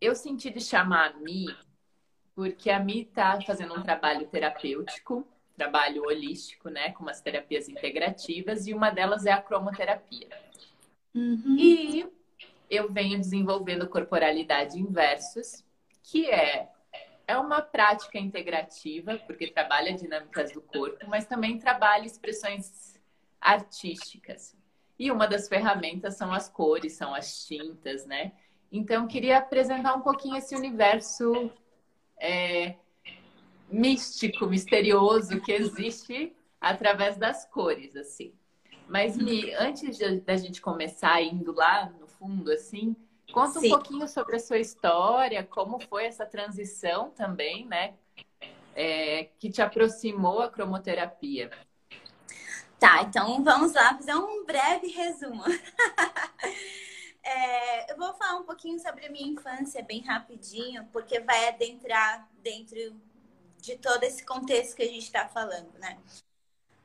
eu senti de chamar a Mi, porque a Mi está fazendo um trabalho terapêutico, trabalho holístico, né, com umas terapias integrativas, e uma delas é a cromoterapia. Uhum. E eu venho desenvolvendo corporalidade inversos, que é é uma prática integrativa, porque trabalha dinâmicas do corpo, mas também trabalha expressões artísticas. E uma das ferramentas são as cores, são as tintas, né? Então, queria apresentar um pouquinho esse universo é, místico, misterioso que existe através das cores, assim. Mas, Mi, antes da gente começar indo lá no fundo, assim, conta Sim. um pouquinho sobre a sua história, como foi essa transição também, né? É, que te aproximou à cromoterapia. Tá, então vamos lá fazer um breve resumo. é, eu vou falar um pouquinho sobre a minha infância bem rapidinho, porque vai adentrar dentro de todo esse contexto que a gente está falando, né?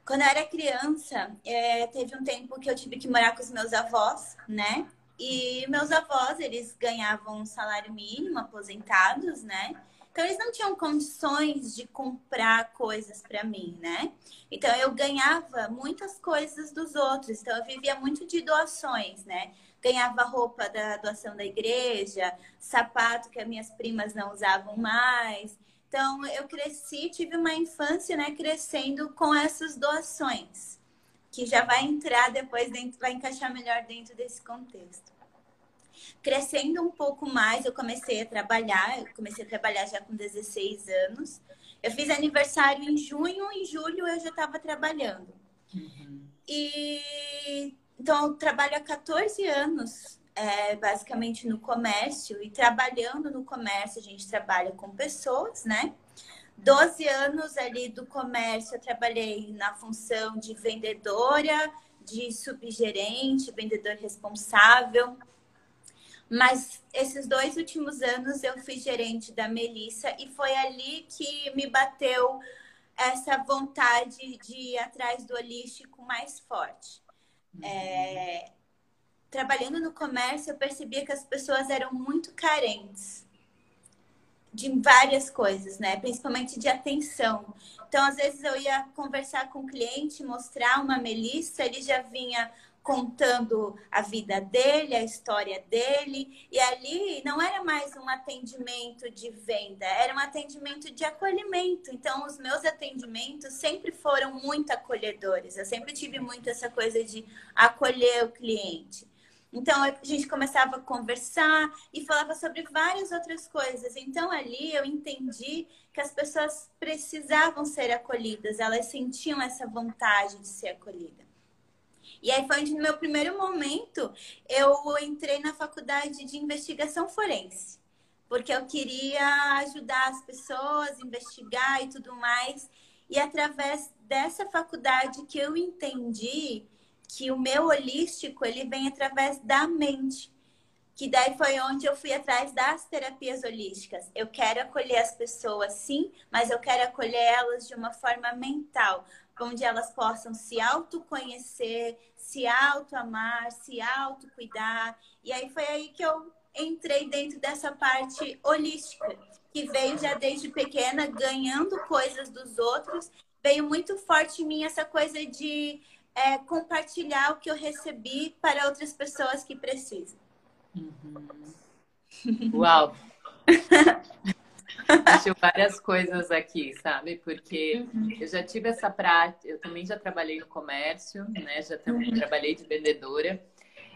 Quando eu era criança, é, teve um tempo que eu tive que morar com os meus avós, né? E meus avós, eles ganhavam um salário mínimo, aposentados, né? Então, eles não tinham condições de comprar coisas para mim, né? Então, eu ganhava muitas coisas dos outros. Então, eu vivia muito de doações, né? Ganhava roupa da doação da igreja, sapato que as minhas primas não usavam mais. Então, eu cresci, tive uma infância, né, crescendo com essas doações, que já vai entrar depois dentro, vai encaixar melhor dentro desse contexto. Crescendo um pouco mais, eu comecei a trabalhar. Eu comecei a trabalhar já com 16 anos. Eu fiz aniversário em junho, em julho eu já estava trabalhando. Uhum. E então eu trabalho há 14 anos, é, basicamente no comércio. E trabalhando no comércio, a gente trabalha com pessoas, né? 12 anos ali do comércio, eu trabalhei na função de vendedora, de subgerente, vendedor responsável. Mas esses dois últimos anos eu fui gerente da Melissa e foi ali que me bateu essa vontade de ir atrás do holístico mais forte. É... Trabalhando no comércio, eu percebia que as pessoas eram muito carentes de várias coisas, né? Principalmente de atenção. Então, às vezes eu ia conversar com o cliente, mostrar uma Melissa, ele já vinha contando a vida dele, a história dele, e ali não era mais um atendimento de venda, era um atendimento de acolhimento. Então, os meus atendimentos sempre foram muito acolhedores. Eu sempre tive muito essa coisa de acolher o cliente. Então, a gente começava a conversar e falava sobre várias outras coisas. Então, ali eu entendi que as pessoas precisavam ser acolhidas, elas sentiam essa vontade de ser acolhida. E aí foi onde, no meu primeiro momento, eu entrei na faculdade de investigação forense, porque eu queria ajudar as pessoas, investigar e tudo mais. E através dessa faculdade que eu entendi que o meu holístico ele vem através da mente. Que daí foi onde eu fui atrás das terapias holísticas. Eu quero acolher as pessoas, sim, mas eu quero acolher elas de uma forma mental, onde elas possam se autoconhecer, se autoamar, se autocuidar. E aí foi aí que eu entrei dentro dessa parte holística, que veio já desde pequena ganhando coisas dos outros. Veio muito forte em mim essa coisa de é, compartilhar o que eu recebi para outras pessoas que precisam. Uhum. Uau! Deixou várias coisas aqui, sabe? Porque uhum. eu já tive essa prática, eu também já trabalhei no comércio, né? Já uhum. trabalhei de vendedora.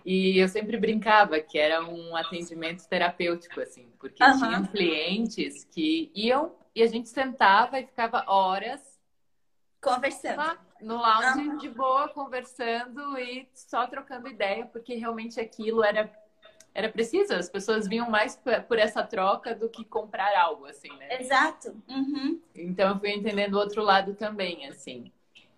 E eu sempre brincava que era um atendimento terapêutico, assim, porque uhum. tinham clientes que iam e a gente sentava e ficava horas conversando no lounge de boa, conversando e só trocando ideia, porque realmente aquilo era era preciso, as pessoas vinham mais por essa troca do que comprar algo, assim, né? Exato. Uhum. Então eu fui entendendo o outro lado também, assim.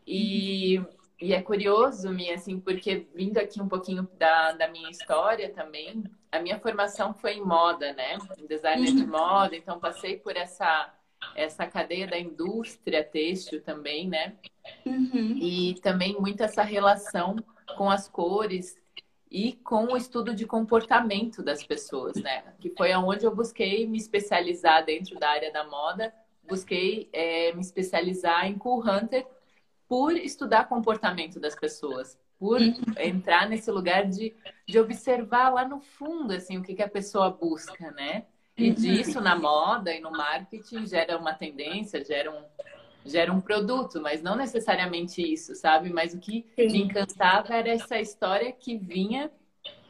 E, e é curioso, Mia, assim, porque vindo aqui um pouquinho da, da minha história também, a minha formação foi em moda, né? Em design uhum. de moda, então passei por essa essa cadeia da indústria têxtil também, né? Uhum. E também muito essa relação com as cores e com o estudo de comportamento das pessoas, né? Que foi aonde eu busquei me especializar dentro da área da moda, busquei é, me especializar em Cool Hunter por estudar comportamento das pessoas, por uhum. entrar nesse lugar de, de observar lá no fundo assim o que, que a pessoa busca, né? E uhum. disso na moda e no marketing gera uma tendência, gera um, gera um produto, mas não necessariamente isso, sabe? Mas o que Sim. me encantava era essa história que vinha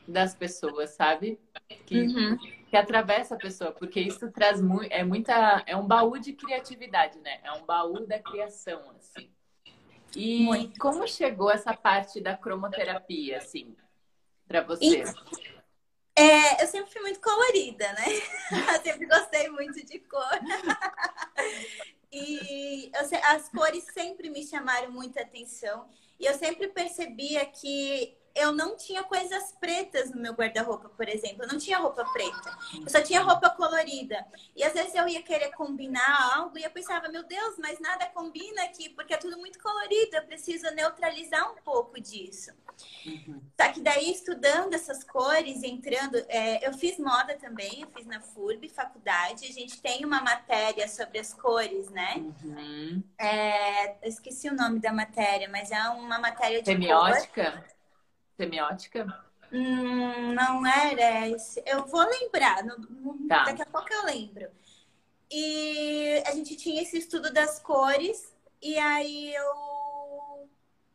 das pessoas, sabe? Que, uhum. que atravessa a pessoa, porque isso traz muito, é muita, é um baú de criatividade, né? É um baú da criação, assim. E muito. como chegou essa parte da cromoterapia, assim, para você? É, eu sempre fui muito colorida, né? Eu sempre gostei muito de cor. E eu, as cores sempre me chamaram muita atenção. E eu sempre percebia que eu não tinha coisas pretas no meu guarda-roupa, por exemplo. Eu não tinha roupa preta. Eu só tinha roupa colorida. E às vezes eu ia querer combinar algo e eu pensava, meu Deus, mas nada combina aqui, porque é tudo muito colorido. Eu preciso neutralizar um pouco disso. Uhum. Só que daí, estudando essas cores, entrando... É, eu fiz moda também, eu fiz na FURB, faculdade. A gente tem uma matéria sobre as cores, né? Uhum. É, eu esqueci o nome da matéria, mas é uma matéria de Semiótica? Cor. Semiótica? Hum, não era esse. Eu vou lembrar, tá. daqui a pouco eu lembro. E a gente tinha esse estudo das cores, e aí eu,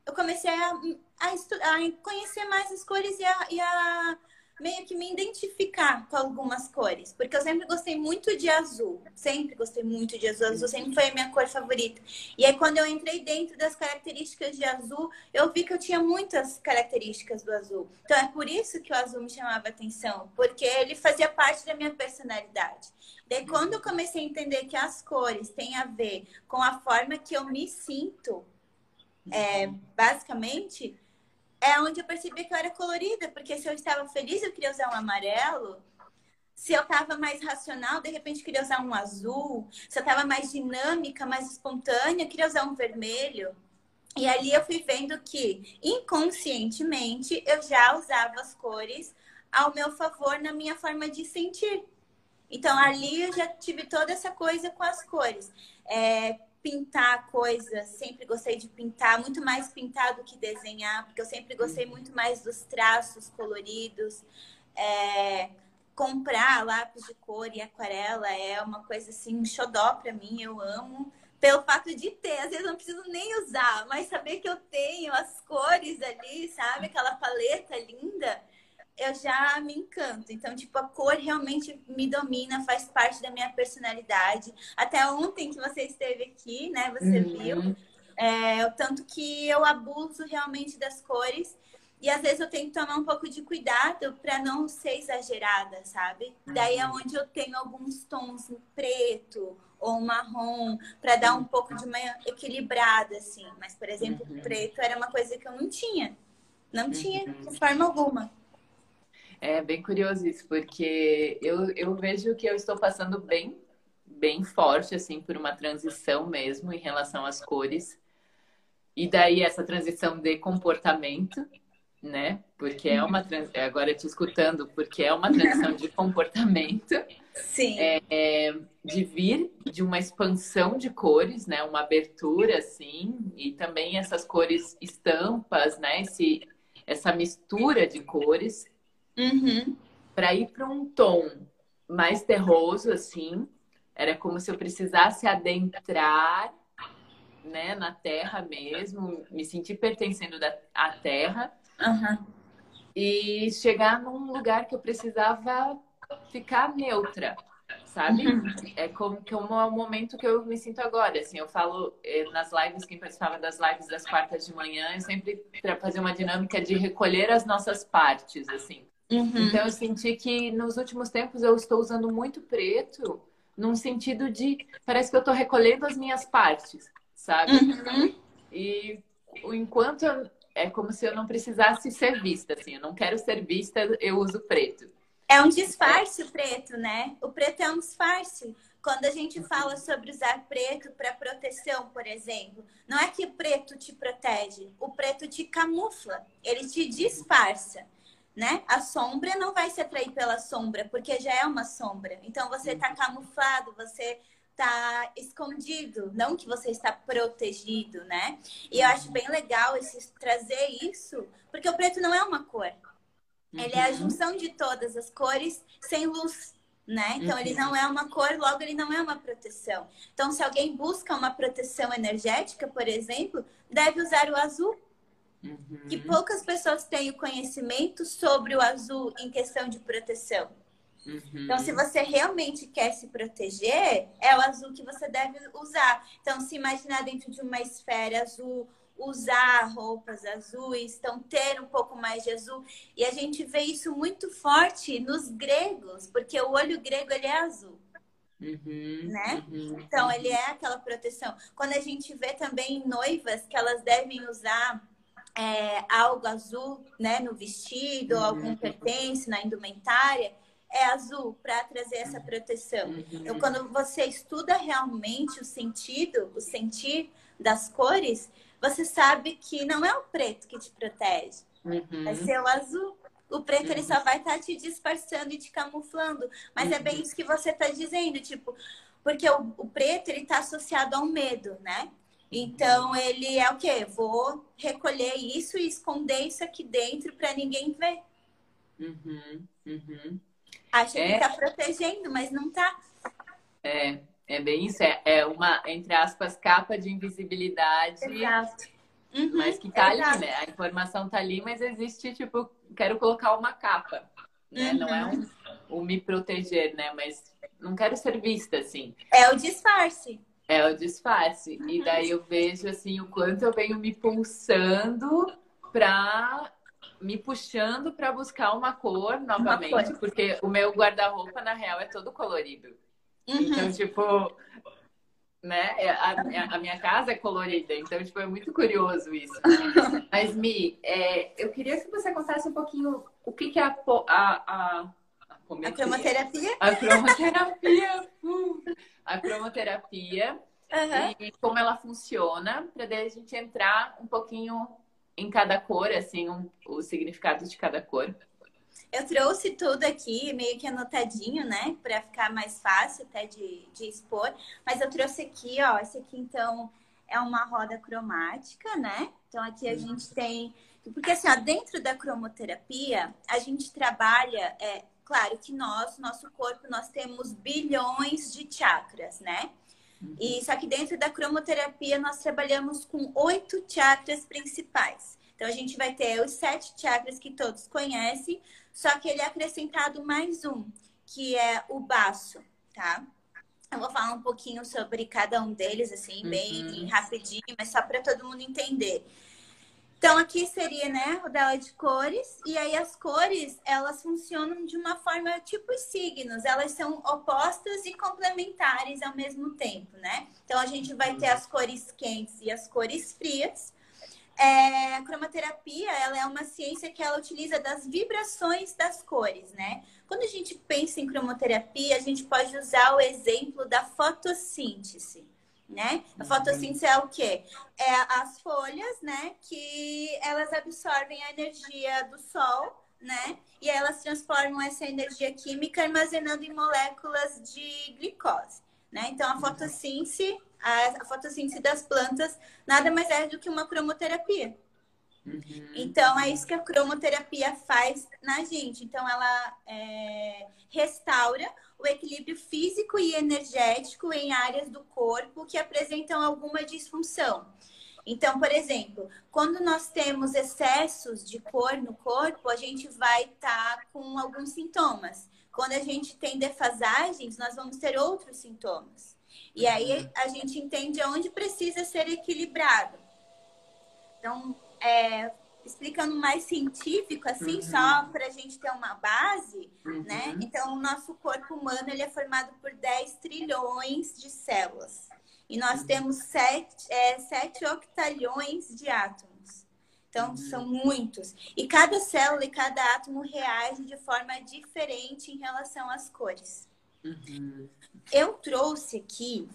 eu comecei a, a, estudar, a conhecer mais as cores e a, e a meio que me identificar com algumas cores, porque eu sempre gostei muito de azul, sempre gostei muito de azul, azul sempre foi a minha cor favorita. E aí quando eu entrei dentro das características de azul, eu vi que eu tinha muitas características do azul. Então é por isso que o azul me chamava atenção, porque ele fazia parte da minha personalidade. Daí quando eu comecei a entender que as cores têm a ver com a forma que eu me sinto, é, basicamente, é onde eu percebi que eu era colorida, porque se eu estava feliz, eu queria usar um amarelo. Se eu estava mais racional, de repente queria usar um azul. Se eu estava mais dinâmica, mais espontânea, queria usar um vermelho. E ali eu fui vendo que, inconscientemente, eu já usava as cores ao meu favor na minha forma de sentir. Então, ali eu já tive toda essa coisa com as cores. É, pintar coisas, sempre gostei de pintar, muito mais pintar do que desenhar, porque eu sempre gostei muito mais dos traços coloridos. É, comprar lápis de cor e aquarela é uma coisa assim, um xodó para mim, eu amo. Pelo fato de ter, às vezes não preciso nem usar, mas saber que eu tenho as cores ali, sabe? Aquela paleta linda eu já me encanto. Então, tipo, a cor realmente me domina, faz parte da minha personalidade. Até ontem que você esteve aqui, né? Você uhum. viu. É, o tanto que eu abuso realmente das cores. E às vezes eu tenho que tomar um pouco de cuidado para não ser exagerada, sabe? Uhum. Daí é onde eu tenho alguns tons preto ou marrom para dar um pouco de uma equilibrada, assim. Mas, por exemplo, uhum. preto era uma coisa que eu não tinha. Não tinha de uhum. forma alguma. É bem curioso isso, porque eu, eu vejo que eu estou passando bem, bem forte, assim, por uma transição mesmo em relação às cores. E daí essa transição de comportamento, né? Porque é uma trans... agora te escutando, porque é uma transição de comportamento. Sim. É, é, de vir de uma expansão de cores, né? Uma abertura, assim, e também essas cores estampas, né? Esse, essa mistura de cores Uhum. Para ir para um tom mais terroso, assim, era como se eu precisasse adentrar né, na terra mesmo, me sentir pertencendo da, à terra. Uhum. E chegar num lugar que eu precisava ficar neutra, sabe? Uhum. É como, como é o momento que eu me sinto agora. Assim, eu falo eh, nas lives, quem participava das lives das quartas de manhã, eu sempre para fazer uma dinâmica de recolher as nossas partes, assim. Uhum. Então eu senti que nos últimos tempos eu estou usando muito preto, num sentido de parece que eu estou recolhendo as minhas partes, sabe? Uhum. E enquanto eu, é como se eu não precisasse ser vista, assim, eu não quero ser vista, eu uso preto. É um disfarce o preto, né? O preto é um disfarce. Quando a gente fala sobre usar preto para proteção, por exemplo, não é que o preto te protege, o preto te camufla, ele te disfarça. Né? A sombra não vai se atrair pela sombra, porque já é uma sombra. Então você está uhum. camuflado, você está escondido, não que você está protegido, né? E eu acho bem legal esse, trazer isso, porque o preto não é uma cor. Ele é a uhum. junção de todas as cores sem luz, né? Então ele não é uma cor, logo ele não é uma proteção. Então se alguém busca uma proteção energética, por exemplo, deve usar o azul. Uhum. Que poucas pessoas têm o conhecimento sobre o azul em questão de proteção. Uhum. Então, se você realmente quer se proteger, é o azul que você deve usar. Então, se imaginar dentro de uma esfera azul, usar roupas azuis, então ter um pouco mais de azul. E a gente vê isso muito forte nos gregos, porque o olho grego ele é azul. Uhum, né? Uhum, então, ele é aquela proteção. Quando a gente vê também noivas que elas devem usar é, algo azul né, no vestido, uhum. algum pertence na indumentária, é azul para trazer essa proteção. Uhum. Então, quando você estuda realmente o sentido, o sentir das cores, você sabe que não é o preto que te protege, uhum. vai ser o azul. O preto ele só uhum. vai estar tá te disfarçando e te camuflando, mas é bem isso que você está dizendo, tipo, porque o, o preto ele está associado ao medo, né? Então ele é o quê? Vou recolher isso e esconder isso aqui dentro para ninguém ver. Uhum, uhum. Acha é... que está protegendo, mas não está. É, é bem isso. É, é uma, entre aspas, capa de invisibilidade. Exato. Uhum, mas que tá exato. ali, né? A informação tá ali, mas existe, tipo, quero colocar uma capa. Né? Uhum. Não é um, o me proteger, né? Mas não quero ser vista, assim. É o disfarce. É o disfarce. E daí eu vejo assim o quanto eu venho me pulsando para me puxando para buscar uma cor novamente, uma cor. porque o meu guarda-roupa na real é todo colorido. Uhum. Então, tipo, né? É, a, a, minha casa é colorida, então, tipo, é muito curioso isso. Mas, Mi, é, eu queria que você contasse um pouquinho o que, que é a, a, a a cromoterapia? A cromoterapia. A cromoterapia. Uhum. E como ela funciona, para daí a gente entrar um pouquinho em cada cor, assim, um, o significado de cada cor. Eu trouxe tudo aqui, meio que anotadinho, né? Para ficar mais fácil até de, de expor. Mas eu trouxe aqui, ó. Esse aqui, então, é uma roda cromática, né? Então, aqui a gente tem. Porque, assim, ó, dentro da cromoterapia, a gente trabalha é, Claro que nós, nosso corpo, nós temos bilhões de chakras, né? Uhum. E só que dentro da cromoterapia nós trabalhamos com oito chakras principais. Então a gente vai ter os sete chakras que todos conhecem, só que ele é acrescentado mais um, que é o baço, tá? Eu vou falar um pouquinho sobre cada um deles, assim, bem uhum. rapidinho, mas só para todo mundo entender. Então, aqui seria, né, rodela de cores. E aí, as cores, elas funcionam de uma forma tipo os signos. Elas são opostas e complementares ao mesmo tempo, né? Então, a gente vai ter as cores quentes e as cores frias. É, a cromoterapia, ela é uma ciência que ela utiliza das vibrações das cores, né? Quando a gente pensa em cromoterapia, a gente pode usar o exemplo da fotossíntese né? A uhum. fotossíntese é o quê? É as folhas, né? Que elas absorvem a energia do sol, né? E elas transformam essa energia química armazenando em moléculas de glicose, né? Então, a fotossíntese, a, a fotossíntese das plantas nada mais é do que uma cromoterapia. Uhum. Então, é isso que a cromoterapia faz na gente. Então, ela é, restaura o equilíbrio físico e energético em áreas do corpo que apresentam alguma disfunção. Então, por exemplo, quando nós temos excessos de cor no corpo, a gente vai estar tá com alguns sintomas. Quando a gente tem defasagens, nós vamos ter outros sintomas. E aí uhum. a gente entende onde precisa ser equilibrado. Então, é, explicando mais científico, assim, uhum. só para a gente ter uma base, uhum. né? Então, o nosso corpo humano ele é formado por 10 trilhões de células. E nós uhum. temos 7, é, 7 octalhões de átomos. Então, uhum. são muitos. E cada célula e cada átomo reage de forma diferente em relação às cores. Uhum. Eu trouxe aqui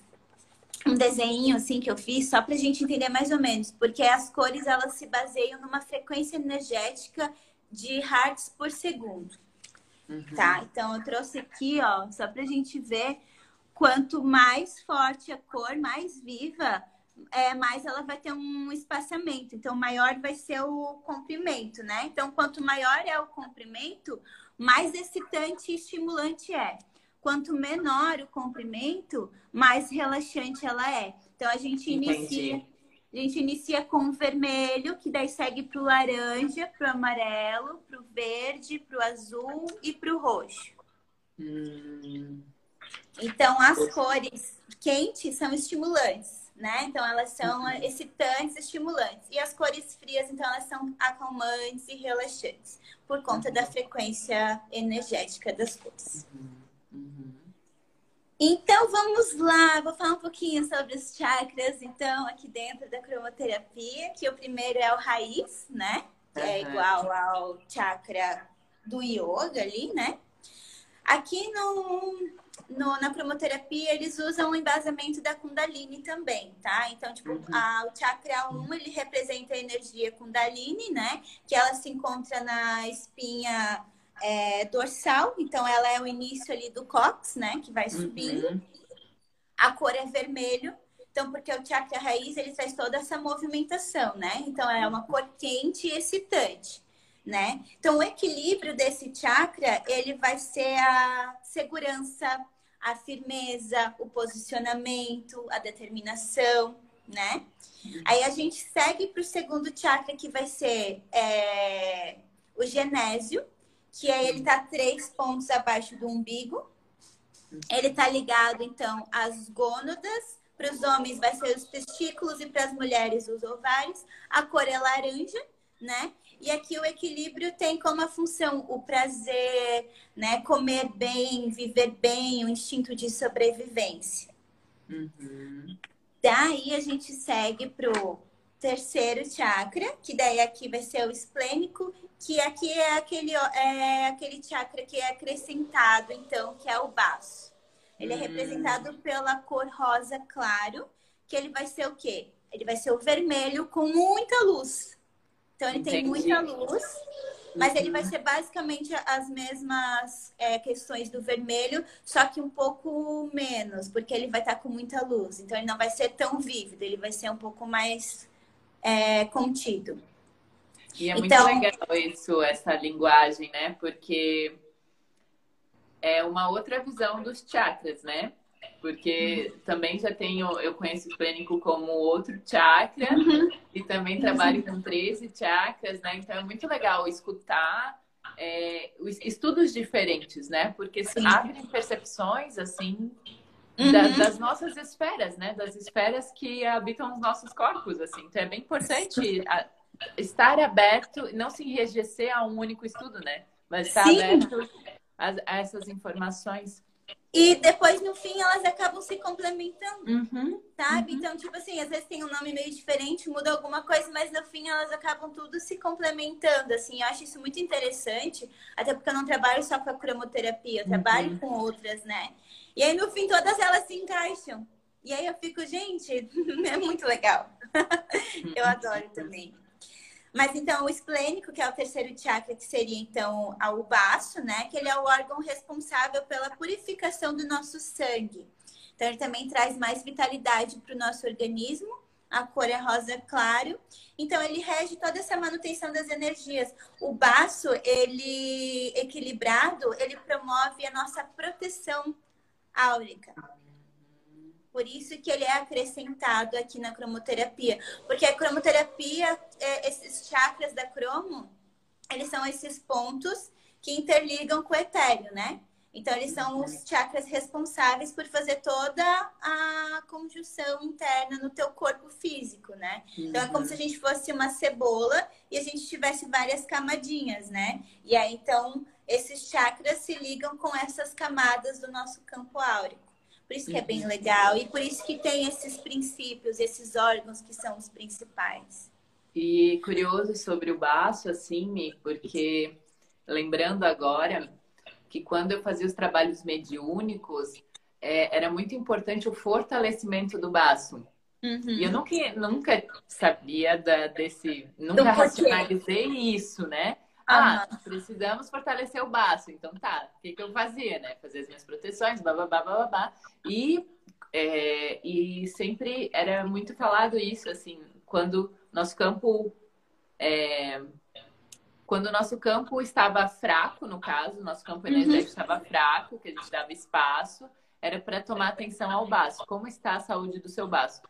um desenho assim que eu fiz só para a gente entender mais ou menos, porque as cores elas se baseiam numa frequência energética de hertz por segundo. Uhum. Tá? Então eu trouxe aqui, ó, só pra gente ver quanto mais forte a cor, mais viva, é, mais ela vai ter um espaçamento. Então, maior vai ser o comprimento, né? Então, quanto maior é o comprimento, mais excitante e estimulante é. Quanto menor o comprimento, mais relaxante ela é. Então, a gente inicia. Entendi. A gente inicia com o vermelho, que daí segue para o laranja, para o amarelo, para o verde, para o azul e para o roxo. Hum. Então, as cores quentes são estimulantes, né? Então, elas são uhum. excitantes, estimulantes. E as cores frias, então, elas são acalmantes e relaxantes, por conta da frequência energética das cores. Uhum. Uhum. Então, vamos lá. Vou falar um pouquinho sobre os chakras, então, aqui dentro da cromoterapia, que o primeiro é o raiz, né? Que é igual ao chakra do yoga ali, né? Aqui no, no, na cromoterapia, eles usam o embasamento da Kundalini também, tá? Então, tipo, uhum. a, o chakra 1, ele representa a energia Kundalini, né? Que ela se encontra na espinha é, dorsal. Então, ela é o início ali do cox, né? Que vai subindo. Uhum. A cor é vermelho. Então, porque o chakra raiz, ele traz toda essa movimentação, né? Então, é uma cor quente e excitante né? Então, o equilíbrio desse chakra, ele vai ser a segurança, a firmeza, o posicionamento, a determinação, né? Aí a gente segue para o segundo chakra, que vai ser é, o genésio, que é ele tá três pontos abaixo do umbigo. Ele tá ligado, então, às gônadas. Para os homens vai ser os testículos e para as mulheres os ovários. A cor é laranja, né? E aqui o equilíbrio tem como a função o prazer, né? Comer bem, viver bem, o instinto de sobrevivência. Uhum. Daí a gente segue pro terceiro chakra, que daí aqui vai ser o esplênico, que aqui é aquele, é aquele chakra que é acrescentado, então, que é o baço. Ele é uhum. representado pela cor rosa claro, que ele vai ser o quê? Ele vai ser o vermelho com muita luz. Então ele Entendi. tem muita luz, mas ele vai ser basicamente as mesmas é, questões do vermelho, só que um pouco menos, porque ele vai estar com muita luz. Então ele não vai ser tão vívido, ele vai ser um pouco mais é, contido. E é muito então... legal isso, essa linguagem, né? Porque é uma outra visão dos chakras, né? porque também já tenho, eu conheço o esplênico como outro chakra uhum. e também trabalho com 13 chakras, né? Então é muito legal escutar é, estudos diferentes, né? Porque Sim. abrem percepções assim uhum. da, das nossas esferas, né? Das esferas que habitam os nossos corpos, assim. Então é bem importante a, estar aberto, não se enrijecer a um único estudo, né? Mas estar Sim. aberto a, a essas informações. E depois, no fim, elas acabam se complementando, uhum, sabe? Uhum. Então, tipo assim, às vezes tem um nome meio diferente, muda alguma coisa, mas no fim elas acabam tudo se complementando, assim. Eu acho isso muito interessante, até porque eu não trabalho só com a cromoterapia, eu uhum. trabalho com outras, né? E aí, no fim, todas elas se encaixam. E aí eu fico, gente, é muito legal. eu adoro também. Mas então o esplênico, que é o terceiro chakra, que seria então o baço, né? Que ele é o órgão responsável pela purificação do nosso sangue. Então ele também traz mais vitalidade para o nosso organismo. A cor é rosa claro. Então ele rege toda essa manutenção das energias. O baço, ele equilibrado, ele promove a nossa proteção áurica. Por isso que ele é acrescentado aqui na cromoterapia. Porque a cromoterapia, é, esses chakras da cromo, eles são esses pontos que interligam com o etéreo, né? Então, eles são os chakras responsáveis por fazer toda a conjunção interna no teu corpo físico, né? Então, é como se a gente fosse uma cebola e a gente tivesse várias camadinhas, né? E aí, então, esses chakras se ligam com essas camadas do nosso campo áurico. Por isso que é bem legal e por isso que tem esses princípios, esses órgãos que são os principais. E curioso sobre o baço, assim, porque lembrando agora que quando eu fazia os trabalhos mediúnicos, é, era muito importante o fortalecimento do baço. Uhum. E eu nunca, nunca sabia da, desse. Nunca racionalizei isso, né? Ah, precisamos fortalecer o baço. Então tá, o que, que eu fazia, né? Fazer as minhas proteções, bababá, bababá. E, é, e sempre era muito falado isso, assim, quando nosso campo. É, quando o nosso campo estava fraco, no caso, nosso campo energético uhum. estava fraco, que a gente dava espaço, era para tomar atenção ao baço. Como está a saúde do seu baço?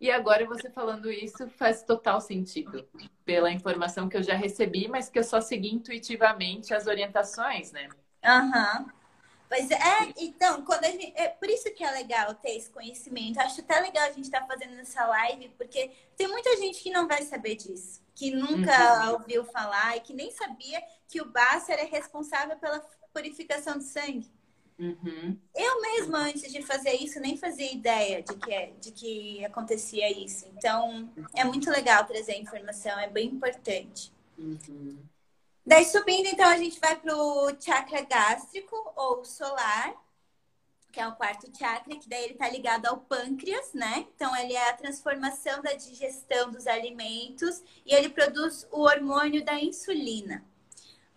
E agora você falando isso faz total sentido, pela informação que eu já recebi, mas que eu só segui intuitivamente as orientações, né? Aham. Uhum. Pois é, então, quando a gente. É por isso que é legal ter esse conhecimento. Acho até legal a gente estar tá fazendo essa live, porque tem muita gente que não vai saber disso, que nunca uhum. ouviu falar e que nem sabia que o baço era responsável pela purificação do sangue. Uhum. Eu mesma, antes de fazer isso, nem fazia ideia de que, de que acontecia isso. Então, é muito legal trazer a informação, é bem importante. Uhum. Daí, subindo, então, a gente vai para o chakra gástrico ou solar, que é o quarto chakra, que daí ele está ligado ao pâncreas, né? Então, ele é a transformação da digestão dos alimentos e ele produz o hormônio da insulina.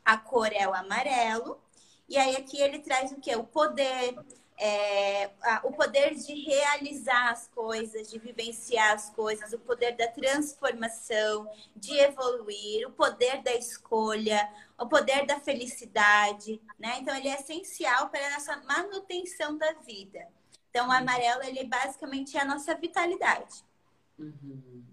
A cor é o amarelo e aí aqui ele traz o que? O poder, é, a, o poder de realizar as coisas, de vivenciar as coisas, o poder da transformação, de evoluir, o poder da escolha, o poder da felicidade, né? Então ele é essencial para a nossa manutenção da vida. Então o amarelo ele basicamente é a nossa vitalidade. Uhum.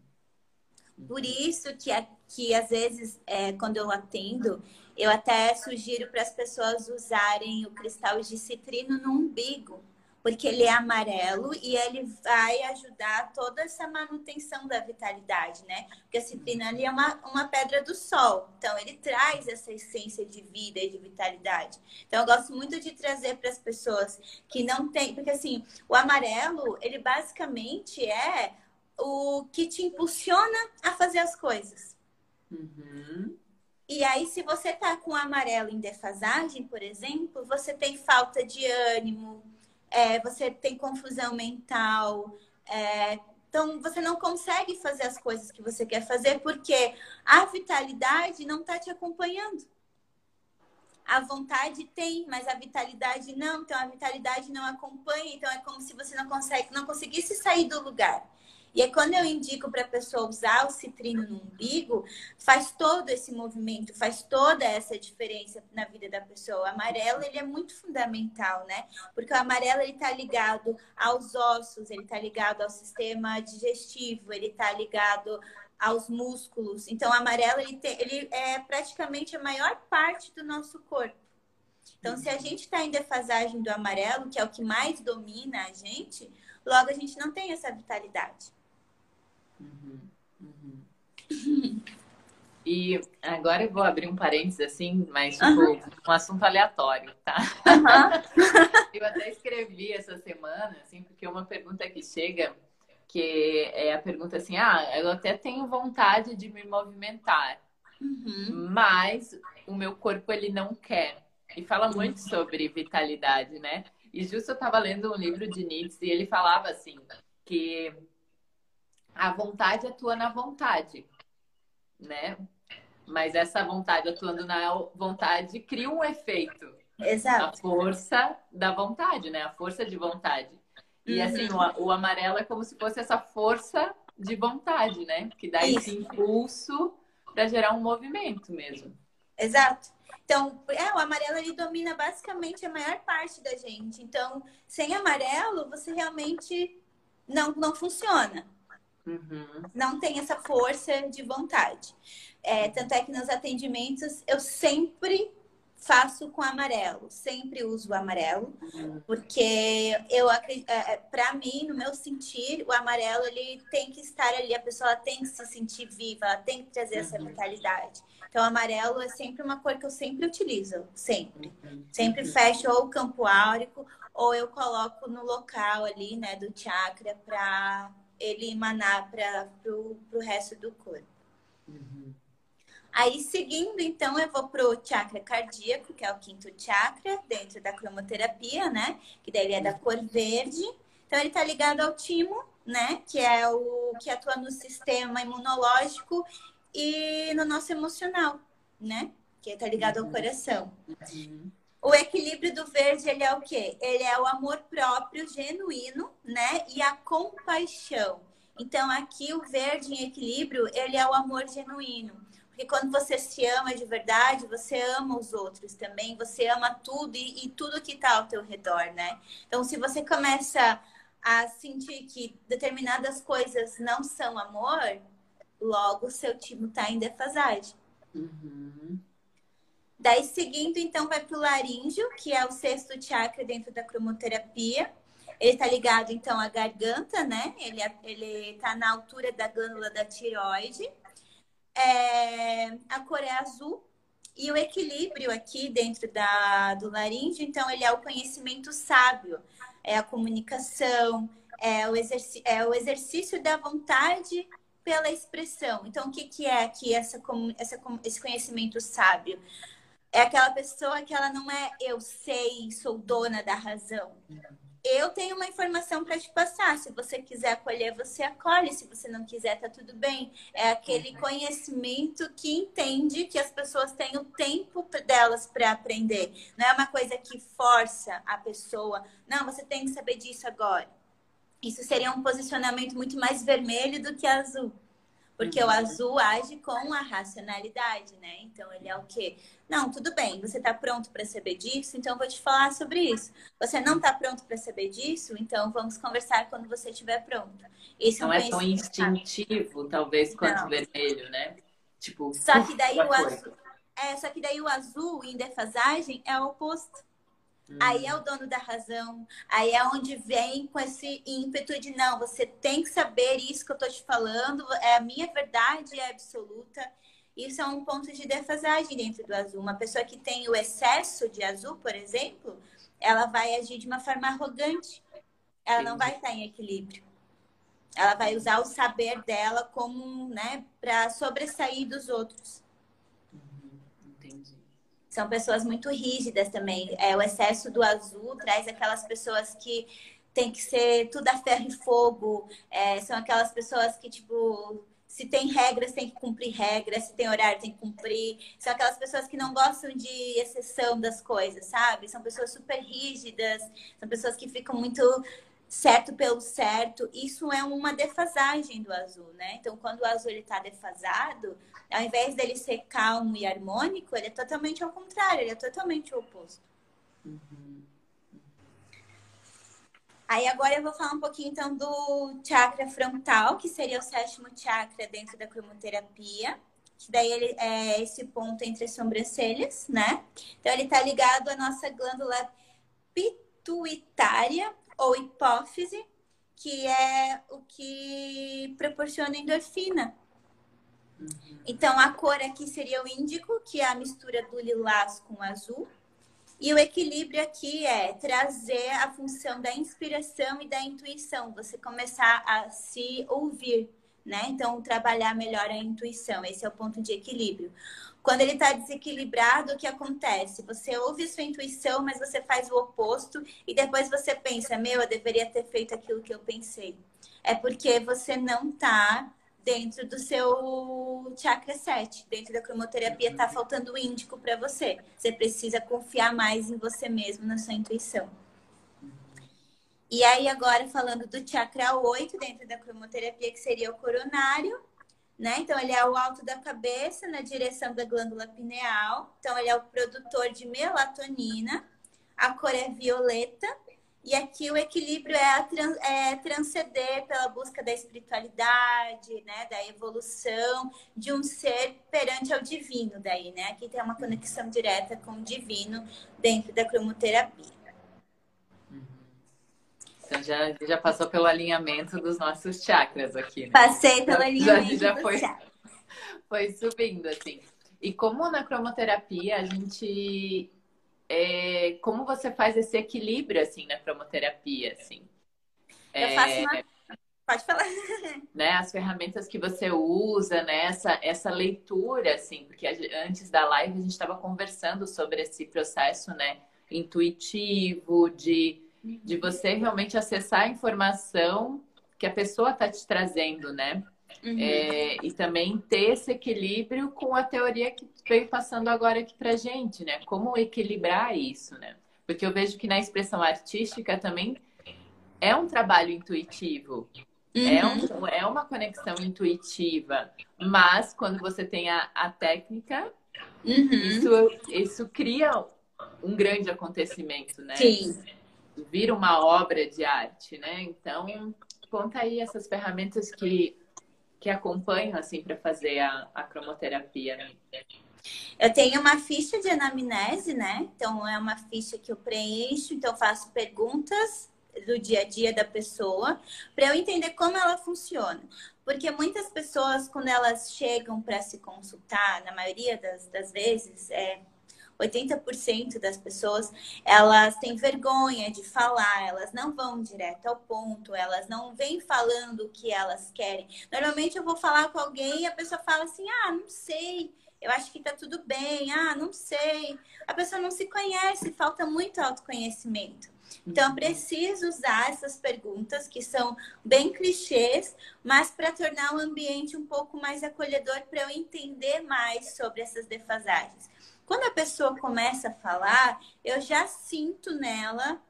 Por isso que, que às vezes, é, quando eu atendo, eu até sugiro para as pessoas usarem o cristal de citrino no umbigo, porque ele é amarelo e ele vai ajudar toda essa manutenção da vitalidade, né? Porque a citrina ali é uma, uma pedra do sol, então ele traz essa essência de vida e de vitalidade. Então eu gosto muito de trazer para as pessoas que não têm, porque assim, o amarelo, ele basicamente é o que te impulsiona a fazer as coisas. Uhum. E aí, se você tá com amarelo em defasagem, por exemplo, você tem falta de ânimo, é, você tem confusão mental, é, então você não consegue fazer as coisas que você quer fazer porque a vitalidade não está te acompanhando. A vontade tem, mas a vitalidade não. Então a vitalidade não acompanha. Então é como se você não consegue, não conseguisse sair do lugar. E aí, quando eu indico para a pessoa usar o citrino no umbigo, faz todo esse movimento, faz toda essa diferença na vida da pessoa. O amarelo, ele é muito fundamental, né? Porque o amarelo, ele está ligado aos ossos, ele está ligado ao sistema digestivo, ele está ligado aos músculos. Então, o amarelo, ele, tem, ele é praticamente a maior parte do nosso corpo. Então, se a gente está em defasagem do amarelo, que é o que mais domina a gente, logo a gente não tem essa vitalidade. Uhum, uhum. E agora eu vou abrir um parênteses assim, mas tipo, uhum. um assunto aleatório, tá? eu até escrevi essa semana, assim, porque uma pergunta que chega, que é a pergunta assim, ah, eu até tenho vontade de me movimentar, uhum. mas o meu corpo ele não quer. E fala muito sobre vitalidade, né? E justo eu estava lendo um livro de Nietzsche e ele falava assim, que a vontade atua na vontade, né? Mas essa vontade atuando na vontade cria um efeito. Exato. A força da vontade, né? A força de vontade. E uhum. assim, o, o, amarelo é como se fosse essa força de vontade, né? Que dá Isso. esse impulso para gerar um movimento mesmo. Exato. Então, é, o amarelo ele domina basicamente a maior parte da gente. Então, sem amarelo, você realmente não, não funciona. Uhum. Não tem essa força de vontade. É, tanto é que nos atendimentos eu sempre faço com amarelo, sempre uso o amarelo, uhum. porque eu é, é para mim, no meu sentir, o amarelo ele tem que estar ali, a pessoa tem que se sentir viva, ela tem que trazer uhum. essa vitalidade. Então, o amarelo é sempre uma cor que eu sempre utilizo, sempre. Uhum. Sempre uhum. fecho ou o campo áurico ou eu coloco no local ali, né, do chakra para ele emanar para o resto do corpo. Uhum. Aí, seguindo, então, eu vou para o chakra cardíaco, que é o quinto chakra, dentro da cromoterapia, né? Que daí é da uhum. cor verde. Então, ele está ligado ao timo, né? Que é o que atua no sistema imunológico e no nosso emocional, né? porque tá ligado ao coração. Uhum. O equilíbrio do verde, ele é o quê? Ele é o amor próprio genuíno, né? E a compaixão. Então, aqui o verde em equilíbrio, ele é o amor genuíno. Porque quando você se ama de verdade, você ama os outros também, você ama tudo e, e tudo que está ao teu redor, né? Então, se você começa a sentir que determinadas coisas não são amor, logo seu time está em defasagem. Uhum. Daí, seguindo, então, vai para o laríngeo, que é o sexto chakra dentro da cromoterapia. Ele está ligado, então, à garganta, né? Ele é, está na altura da glândula da tireoide. É, a cor é azul. E o equilíbrio aqui dentro da, do laríngeo, então, ele é o conhecimento sábio, é a comunicação, é o, é o exercício da vontade pela expressão. Então, o que, que é aqui essa, essa, esse conhecimento sábio? É aquela pessoa que ela não é eu sei, sou dona da razão. Eu tenho uma informação para te passar. Se você quiser acolher, você acolhe. Se você não quiser, tá tudo bem. É aquele uhum. conhecimento que entende que as pessoas têm o tempo delas para aprender. Não é uma coisa que força a pessoa. Não, você tem que saber disso agora. Isso seria um posicionamento muito mais vermelho do que azul. Porque uhum. o azul age com a racionalidade, né? Então ele é o quê? Não, tudo bem, você está pronto para saber disso, então eu vou te falar sobre isso. Você não está pronto para saber disso, então vamos conversar quando você estiver pronto. Esse não é, um é tão instintivo, talvez, quanto o vermelho, né? Tipo, só que daí o azul. É, só que daí o azul em defasagem é o oposto. Hum. Aí é o dono da razão. Aí é onde vem com esse ímpeto de não, você tem que saber isso que eu tô te falando, é a minha verdade é absoluta. Isso é um ponto de defasagem dentro do azul. Uma pessoa que tem o excesso de azul, por exemplo, ela vai agir de uma forma arrogante. Ela não vai estar em equilíbrio. Ela vai usar o saber dela como, né, para sobressair dos outros. Uhum, entendi. São pessoas muito rígidas também. É, o excesso do azul traz aquelas pessoas que tem que ser tudo a ferro e fogo. É, são aquelas pessoas que, tipo, se tem regras, tem que cumprir regras, se tem horário, tem que cumprir. São aquelas pessoas que não gostam de exceção das coisas, sabe? São pessoas super rígidas, são pessoas que ficam muito certo pelo certo. Isso é uma defasagem do azul, né? Então, quando o azul está defasado, ao invés dele ser calmo e harmônico, ele é totalmente ao contrário, ele é totalmente o oposto. Uhum. Aí agora eu vou falar um pouquinho então do chakra frontal, que seria o sétimo chakra dentro da cromoterapia. Que daí ele é esse ponto entre as sobrancelhas, né? Então ele está ligado à nossa glândula pituitária ou hipófise, que é o que proporciona endorfina. Uhum. Então a cor aqui seria o índico, que é a mistura do lilás com o azul. E o equilíbrio aqui é trazer a função da inspiração e da intuição, você começar a se ouvir, né? Então, trabalhar melhor a intuição, esse é o ponto de equilíbrio. Quando ele está desequilibrado, o que acontece? Você ouve sua intuição, mas você faz o oposto e depois você pensa: meu, eu deveria ter feito aquilo que eu pensei. É porque você não está dentro do seu chakra 7. Dentro da cromoterapia tá faltando o índico para você. Você precisa confiar mais em você mesmo, na sua intuição. E aí agora falando do chakra 8 dentro da cromoterapia, que seria o coronário, né? Então ele é o alto da cabeça na direção da glândula pineal. Então ele é o produtor de melatonina. A cor é violeta e aqui o equilíbrio é, trans, é, transcender pela busca da espiritualidade, né, da evolução de um ser perante ao divino daí, né? Aqui tem uma conexão direta com o divino dentro da cromoterapia. Uhum. Então já, já passou pelo alinhamento dos nossos chakras aqui, né? Passei pelo alinhamento já, já foi, foi subindo, assim. E como na cromoterapia a gente é, como você faz esse equilíbrio, assim, na cromoterapia, assim? Eu faço uma... Pode falar. Né, as ferramentas que você usa, né, essa, essa leitura, assim, porque antes da live a gente estava conversando sobre esse processo, né, intuitivo, de, de você realmente acessar a informação que a pessoa está te trazendo, né? Uhum. É, e também ter esse equilíbrio com a teoria que veio passando agora aqui pra gente, né? Como equilibrar isso, né? Porque eu vejo que na expressão artística também é um trabalho intuitivo. É uhum. É, um, é uma conexão intuitiva. Mas quando você tem a, a técnica, uhum. isso, isso cria um grande acontecimento, né? Sim. Vira uma obra de arte, né? Então, conta aí essas ferramentas que, que acompanham, assim, para fazer a, a cromoterapia. Né? Eu tenho uma ficha de anamnese, né? Então, é uma ficha que eu preencho, então faço perguntas do dia a dia da pessoa para eu entender como ela funciona. Porque muitas pessoas, quando elas chegam para se consultar, na maioria das, das vezes, é, 80% das pessoas, elas têm vergonha de falar, elas não vão direto ao ponto, elas não vêm falando o que elas querem. Normalmente eu vou falar com alguém e a pessoa fala assim: "Ah, não sei, eu acho que tá tudo bem. Ah, não sei". A pessoa não se conhece, falta muito autoconhecimento. Então, eu preciso usar essas perguntas que são bem clichês, mas para tornar o ambiente um pouco mais acolhedor para eu entender mais sobre essas defasagens. Quando a pessoa começa a falar, eu já sinto nela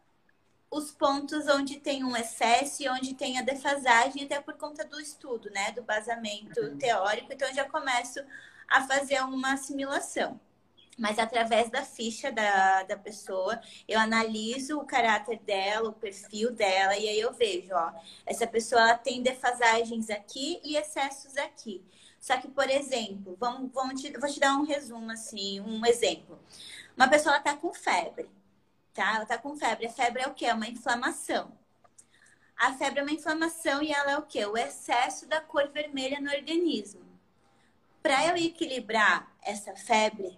os pontos onde tem um excesso e onde tem a defasagem, até por conta do estudo, né? Do basamento uhum. teórico. Então, eu já começo a fazer uma assimilação. Mas através da ficha da, da pessoa, eu analiso o caráter dela, o perfil dela, e aí eu vejo, ó, essa pessoa tem defasagens aqui e excessos aqui. Só que, por exemplo, vamos, vamos te, vou te dar um resumo, assim, um exemplo. Uma pessoa está com febre, tá? Ela está com febre. A febre é o quê? É uma inflamação. A febre é uma inflamação e ela é o quê? O excesso da cor vermelha no organismo. Para eu equilibrar essa febre,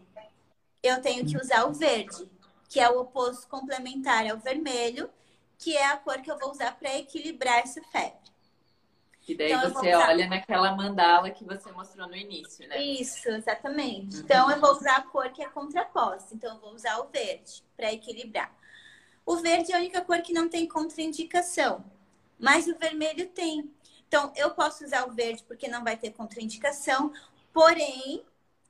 eu tenho que usar o verde, que é o oposto complementar ao vermelho, que é a cor que eu vou usar para equilibrar essa febre. E daí então, você usar... olha naquela mandala que você mostrou no início, né? Isso, exatamente. Uhum. Então eu vou usar a cor que é contraposta. Então eu vou usar o verde para equilibrar. O verde é a única cor que não tem contraindicação, mas o vermelho tem. Então eu posso usar o verde porque não vai ter contraindicação, porém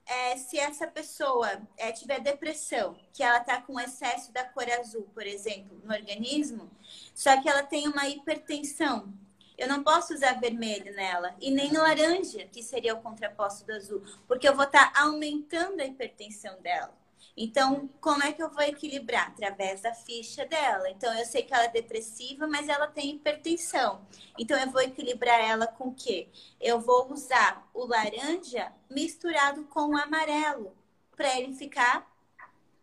é, se essa pessoa é, tiver depressão, que ela está com excesso da cor azul, por exemplo, no organismo, só que ela tem uma hipertensão, eu não posso usar vermelho nela e nem laranja, que seria o contraposto do azul, porque eu vou estar tá aumentando a hipertensão dela. Então, como é que eu vou equilibrar? Através da ficha dela. Então, eu sei que ela é depressiva, mas ela tem hipertensão. Então, eu vou equilibrar ela com o quê? Eu vou usar o laranja misturado com o amarelo, para ele ficar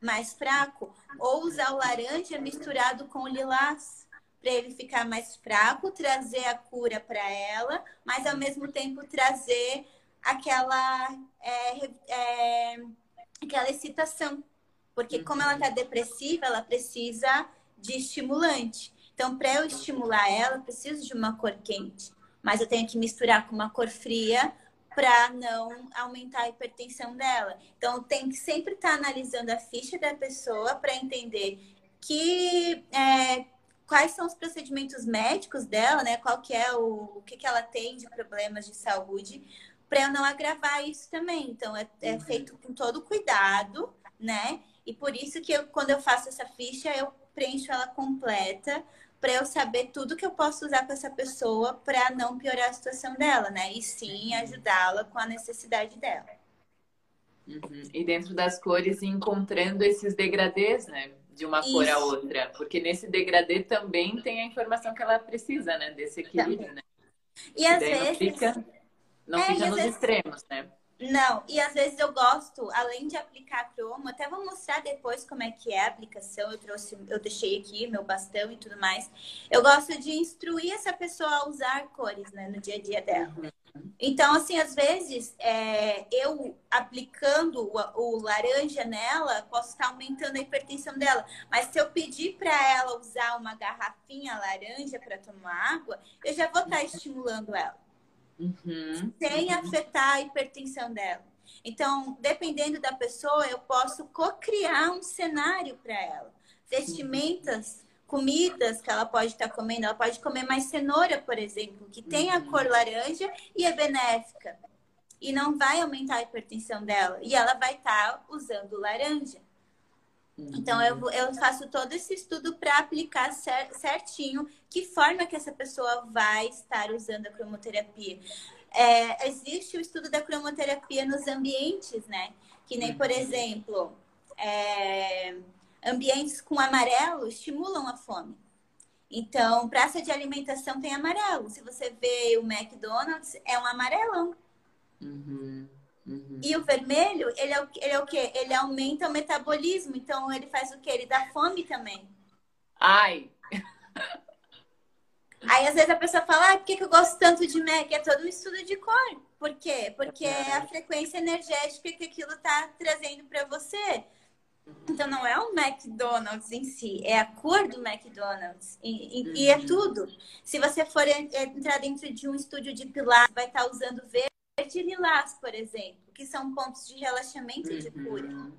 mais fraco. Ou usar o laranja misturado com o lilás para ele ficar mais fraco, trazer a cura para ela, mas ao mesmo tempo trazer aquela, é, é, aquela excitação. Porque como ela está depressiva, ela precisa de estimulante. Então, para eu estimular ela, eu preciso de uma cor quente. Mas eu tenho que misturar com uma cor fria para não aumentar a hipertensão dela. Então, tem que sempre estar tá analisando a ficha da pessoa para entender que é, quais são os procedimentos médicos dela, né? Qual que é o, o que, que ela tem de problemas de saúde, para eu não agravar isso também. Então, é, é, uhum. feito com todo cuidado, né? E por isso que eu, quando eu faço essa ficha, eu preencho ela completa para eu saber tudo que eu posso usar com essa pessoa para não piorar a situação dela, né? E sim uhum. ajudá-la com a necessidade dela. Uhum. E dentro das cores, encontrando esses degradês, né? De uma Isso. cor a outra. Porque nesse degradê também tem a informação que ela precisa, né? Desse equilíbrio, né? E, e às vezes. Não fica, não é, fica nos vezes... extremos, né? Não, e às vezes eu gosto, além de aplicar cromo, até vou mostrar depois como é que é a aplicação. Eu trouxe, eu deixei aqui meu bastão e tudo mais. Eu gosto de instruir essa pessoa a usar cores, né, no dia a dia dela. Então, assim, às vezes, é, eu aplicando o, o, laranja nela, posso estar aumentando a hipertensão dela. Mas se eu pedir para ela usar uma garrafinha laranja para tomar água, eu já vou estar estimulando ela. Uhum. Sem afetar a hipertensão dela. Então, dependendo da pessoa, eu posso co-criar um cenário para ela. Vestimentas comidas que ela pode estar tá comendo. Ela pode comer mais cenoura, por exemplo, que tem a cor laranja e é benéfica. E não vai aumentar a hipertensão dela. E ela vai estar tá usando laranja. Então, eu, eu faço todo esse estudo para aplicar certinho que forma que essa pessoa vai estar usando a cromoterapia. É, existe o estudo da cromoterapia nos ambientes, né? Que nem, por uhum. exemplo, é, ambientes com amarelo estimulam a fome. Então, praça de alimentação tem amarelo. Se você vê o McDonald's, é um amarelão. Uhum, uhum. E o vermelho, ele é o, ele é o quê? Ele aumenta o metabolismo. Então, ele faz o quê? Ele dá fome também. Ai! Aí, às vezes, a pessoa fala, ah, por que, que eu gosto tanto de Mac? É todo um estudo de cor. Por quê? Porque é a frequência energética que aquilo está trazendo para você. Então não é o McDonald's em si, é a cor do McDonald's. E, e, e é uhum. tudo. Se você for entrar dentro de um estúdio de pilates, vai estar usando verde e lilás, por exemplo, que são pontos de relaxamento e de cura. Uhum.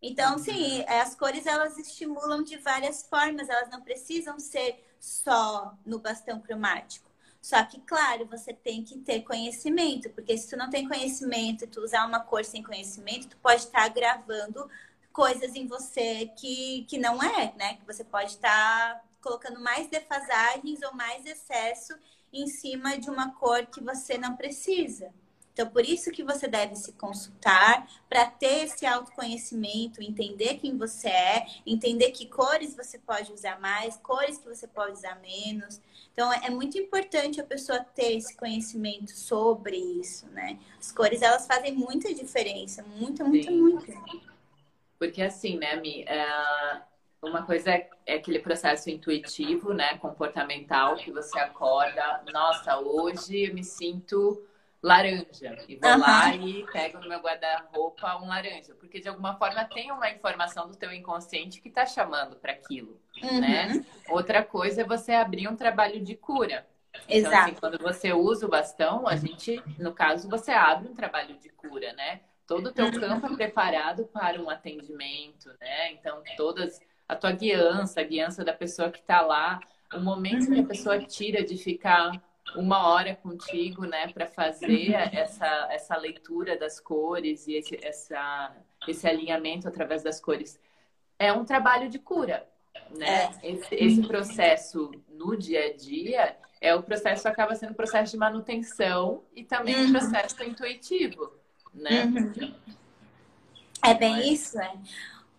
Então, sim, uhum. as cores elas estimulam de várias formas, elas não precisam ser só no bastão cromático. Só que, claro, você tem que ter conhecimento, porque se tu não tem conhecimento e tu usar uma cor sem conhecimento, tu pode estar gravando coisas em você que, que não é, né? Que você pode estar colocando mais defasagens ou mais excesso em cima de uma cor que você não precisa. Então, por isso que você deve se consultar para ter esse autoconhecimento, entender quem você é, entender que cores você pode usar mais, cores que você pode usar menos. Então, é muito importante a pessoa ter esse conhecimento sobre isso, né? As cores, elas fazem muita diferença, muita, muita, Sim. muita. Porque assim, né, Mi, é, uma coisa é, é aquele processo intuitivo, né, comportamental, que você acorda, nossa, hoje eu me sinto laranja. E vou uhum. lá e pego no meu guarda-roupa um laranja. Porque de alguma forma tem uma informação do teu inconsciente que está chamando para aquilo, uhum. né? Outra coisa é você abrir um trabalho de cura. Então, Exato. Assim, quando você usa o bastão, a gente, no caso, você abre um trabalho de cura, né? Todo o teu uhum. campo é preparado para um atendimento, né? Então, todas a tua guiança, a guiança da pessoa que está lá, o momento que a pessoa tira de ficar uma hora contigo, né, para fazer essa, essa leitura das cores e esse, essa, esse alinhamento através das cores. É um trabalho de cura, né? É. Esse, esse, processo no dia a dia é o processo acaba sendo um processo de manutenção e também um uhum. processo intuitivo, né? Uhum. É bem isso, é.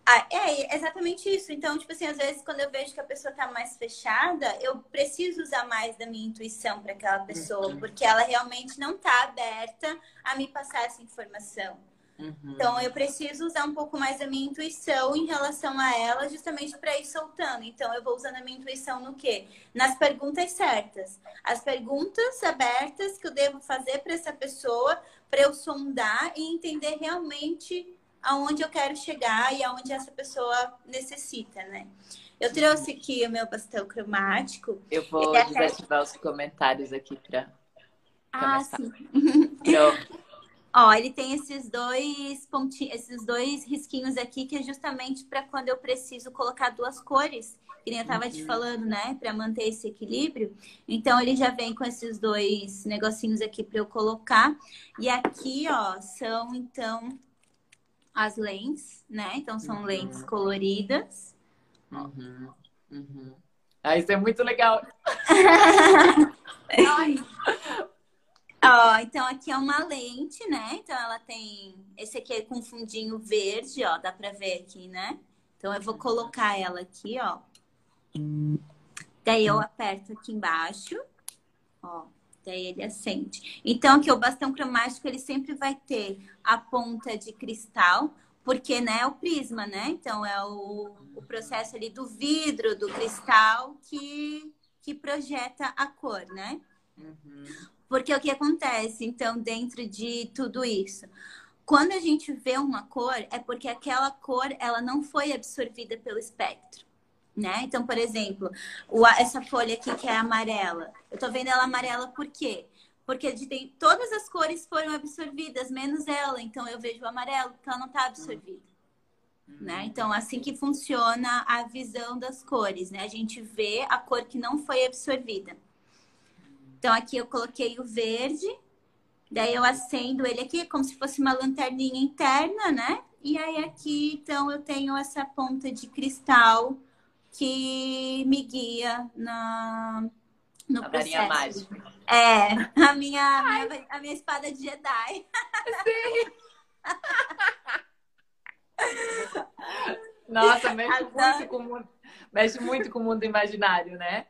Ah, é exatamente isso. Então, tipo assim, às vezes quando eu vejo que a pessoa tá mais fechada, eu preciso usar mais da minha intuição para aquela pessoa, uhum. porque ela realmente não tá aberta a me passar essa informação. Uhum. Então, eu preciso usar um pouco mais da minha intuição em relação a ela, justamente para ir soltando. Então, eu vou usando a minha intuição no quê? Nas perguntas certas. As perguntas abertas que eu devo fazer para essa pessoa, para eu sondar e entender realmente aonde eu quero chegar e aonde essa pessoa necessita, né? Eu trouxe aqui o meu bastão cromático. Eu vou desativar até... os comentários aqui para ah, começar. sim. Ó, ele tem esses dois pontinhos, esses dois risquinhos aqui que é justamente para quando eu preciso colocar duas cores, que nem eu tava uhum. te falando, né, para manter esse equilíbrio. Então ele já vem com esses dois negocinhos aqui para eu colocar. E aqui, ó, são então as lentes, né? Então são uhum. lentes coloridas. Uhum. Uhum. Ah, isso é muito legal. ó, então aqui é uma lente, né? Então ela tem. Esse aqui é com fundinho verde, ó. Dá pra ver aqui, né? Então eu vou colocar ela aqui, ó. Daí eu aperto aqui embaixo, ó. Daí ele acende. Então, aqui o bastão cromático, ele sempre vai ter a ponta de cristal, porque né, é o prisma, né? Então, é o, o processo ali do vidro, do cristal, que, que projeta a cor, né? Uhum. Porque o que acontece, então, dentro de tudo isso? Quando a gente vê uma cor, é porque aquela cor, ela não foi absorvida pelo espectro né? Então, por exemplo, o, essa folha aqui que é amarela, eu tô vendo ela amarela por quê? Porque tem, todas as cores foram absorvidas, menos ela. Então eu vejo o amarelo, porque ela não tá absorvida. né? Então, assim que funciona a visão das cores, né? A gente vê a cor que não foi absorvida. Então, aqui eu coloquei o verde, daí eu acendo ele aqui como se fosse uma lanterninha interna, né? E aí aqui, então, eu tenho essa ponta de cristal que me guia na, no a processo. mágica. É, a minha, a minha, a minha espada de Jedi. Sim. Nossa, mexe muito, com o mundo, mexe muito com o mundo imaginário, né?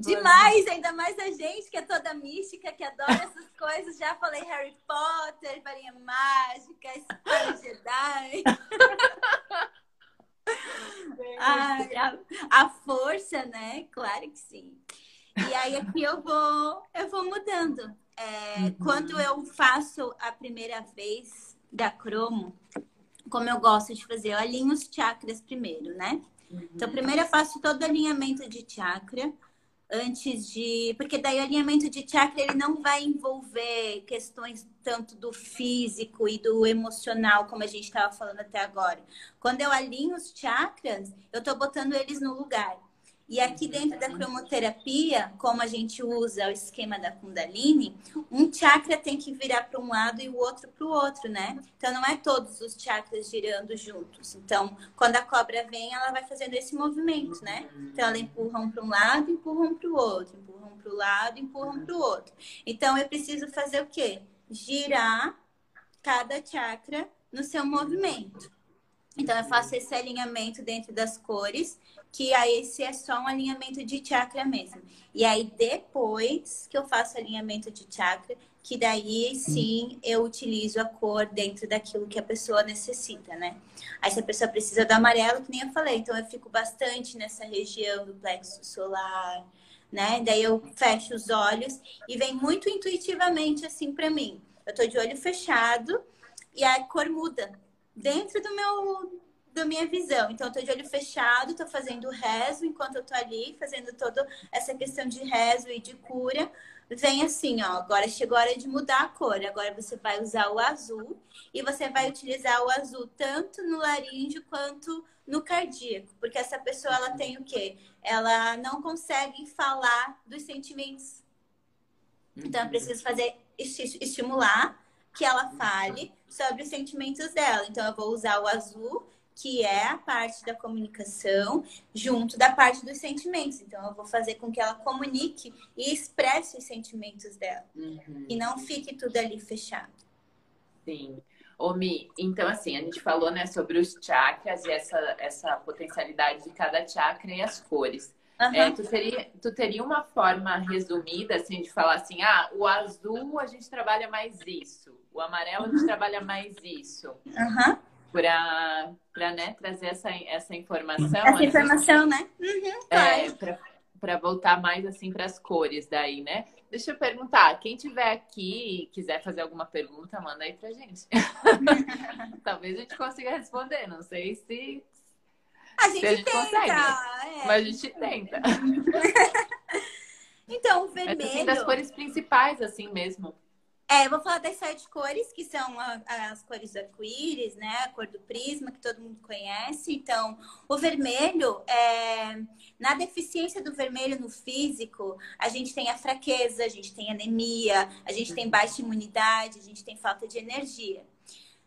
Demais, ainda mais a gente que é toda mística, que adora essas coisas. Já falei Harry Potter, varinha mágica, espada Jedi. Ai, a, a força, né? Claro que sim. E aí aqui eu vou, eu vou mudando. É, uhum. Quando eu faço a primeira vez da cromo, como eu gosto de fazer, eu alinho os chakras primeiro, né? Uhum. Então, primeiro eu faço todo o alinhamento de chakra antes de. Porque daí o alinhamento de chakra ele não vai envolver questões tanto do físico e do emocional, como a gente estava falando até agora. Quando eu alinho os chakras, eu estou botando eles no lugar. E aqui dentro da cromoterapia, como a gente usa o esquema da Kundalini, um chakra tem que virar para um lado e o outro para o outro, né? Então não é todos os chakras girando juntos. Então, quando a cobra vem, ela vai fazendo esse movimento, né? Então ela empurra um para um lado, empurra um para o outro, empurra um para o lado, empurra um para o outro. Então eu preciso fazer o quê? Girar cada chakra no seu movimento. Então eu faço esse alinhamento dentro das cores que aí esse é só um alinhamento de chakra mesmo. E aí depois que eu faço alinhamento de chakra, que daí sim eu utilizo a cor dentro daquilo que a pessoa necessita, né? Aí se a pessoa precisa do amarelo, que nem eu falei, então eu fico bastante nessa região do plexo solar, né? Daí eu fecho os olhos e vem muito intuitivamente assim para mim. Eu tô de olho fechado e a cor muda dentro do meu da minha visão. Então, eu tô de olho fechado, tô fazendo rezo enquanto eu tô ali, fazendo toda essa questão de rezo e de cura. Vem assim, ó, agora chegou a hora de mudar a cor. Agora você vai usar o azul e você vai utilizar o azul tanto no laríngeo quanto no cardíaco, porque essa pessoa ela tem o quê? Ela não consegue falar dos sentimentos. Então, eu preciso fazer estimular que ela fale sobre os sentimentos dela. Então, eu vou usar o azul que é a parte da comunicação, junto da parte dos sentimentos. Então, eu vou fazer com que ela comunique e expresse os sentimentos dela. Uhum. E não fique tudo ali fechado. Sim. Omi, então assim, a gente falou né, sobre os chakras e essa, essa potencialidade de cada chakra e as cores. Uhum. É, tu, teria, tu teria uma forma resumida, assim, de falar assim, ah, o azul a gente trabalha mais isso, o amarelo a gente uhum. trabalha mais isso. Uhum para né, trazer essa, essa informação. Essa informação, né? Uhum, é, para voltar mais assim para as cores daí, né? Deixa eu perguntar, quem tiver aqui e quiser fazer alguma pergunta, manda aí pra gente. Talvez a gente consiga responder, não sei se a gente, a gente tenta, consegue. É. Mas a gente tenta. então, o vermelho. Mas, assim, das cores principais, assim mesmo. É, vou falar das sete cores, que são as cores do arco-íris, né? A cor do prisma, que todo mundo conhece. Então, o vermelho, é... na deficiência do vermelho no físico, a gente tem a fraqueza, a gente tem anemia, a gente tem baixa imunidade, a gente tem falta de energia.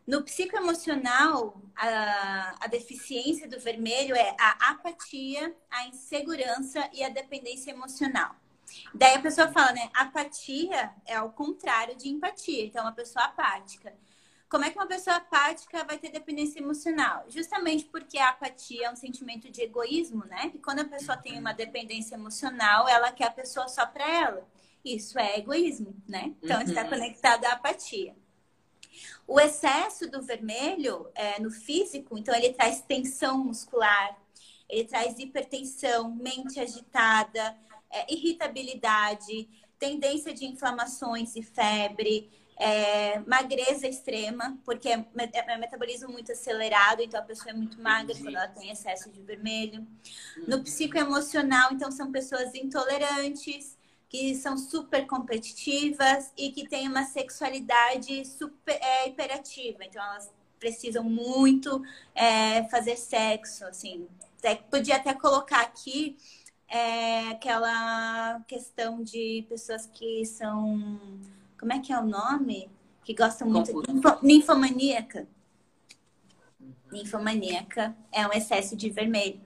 No psicoemocional, a, a deficiência do vermelho é a apatia, a insegurança e a dependência emocional. Daí a pessoa fala, né? Apatia é ao contrário de empatia. Então, uma pessoa apática. Como é que uma pessoa apática vai ter dependência emocional? Justamente porque a apatia é um sentimento de egoísmo, né? E quando a pessoa tem uma dependência emocional, ela quer a pessoa só para ela. Isso é egoísmo, né? Então, uhum. está conectado à apatia. O excesso do vermelho é, no físico, então ele traz tensão muscular, ele traz hipertensão, mente agitada, é, irritabilidade, tendência de inflamações e febre, é, magreza extrema, porque é, é, metabolismo muito acelerado, então a pessoa é muito magra quando ela tem excesso de vermelho. No psicoemocional, então são pessoas intolerantes, que são super competitivas e que têm uma sexualidade super é, hiperativa. Então elas precisam muito é, fazer sexo, assim. Podia até colocar aqui é, aquela questão de pessoas que são. Como é que é o nome? Que gostam muito de ninfomaníaca. Ninfomaníaca é um excesso de vermelho.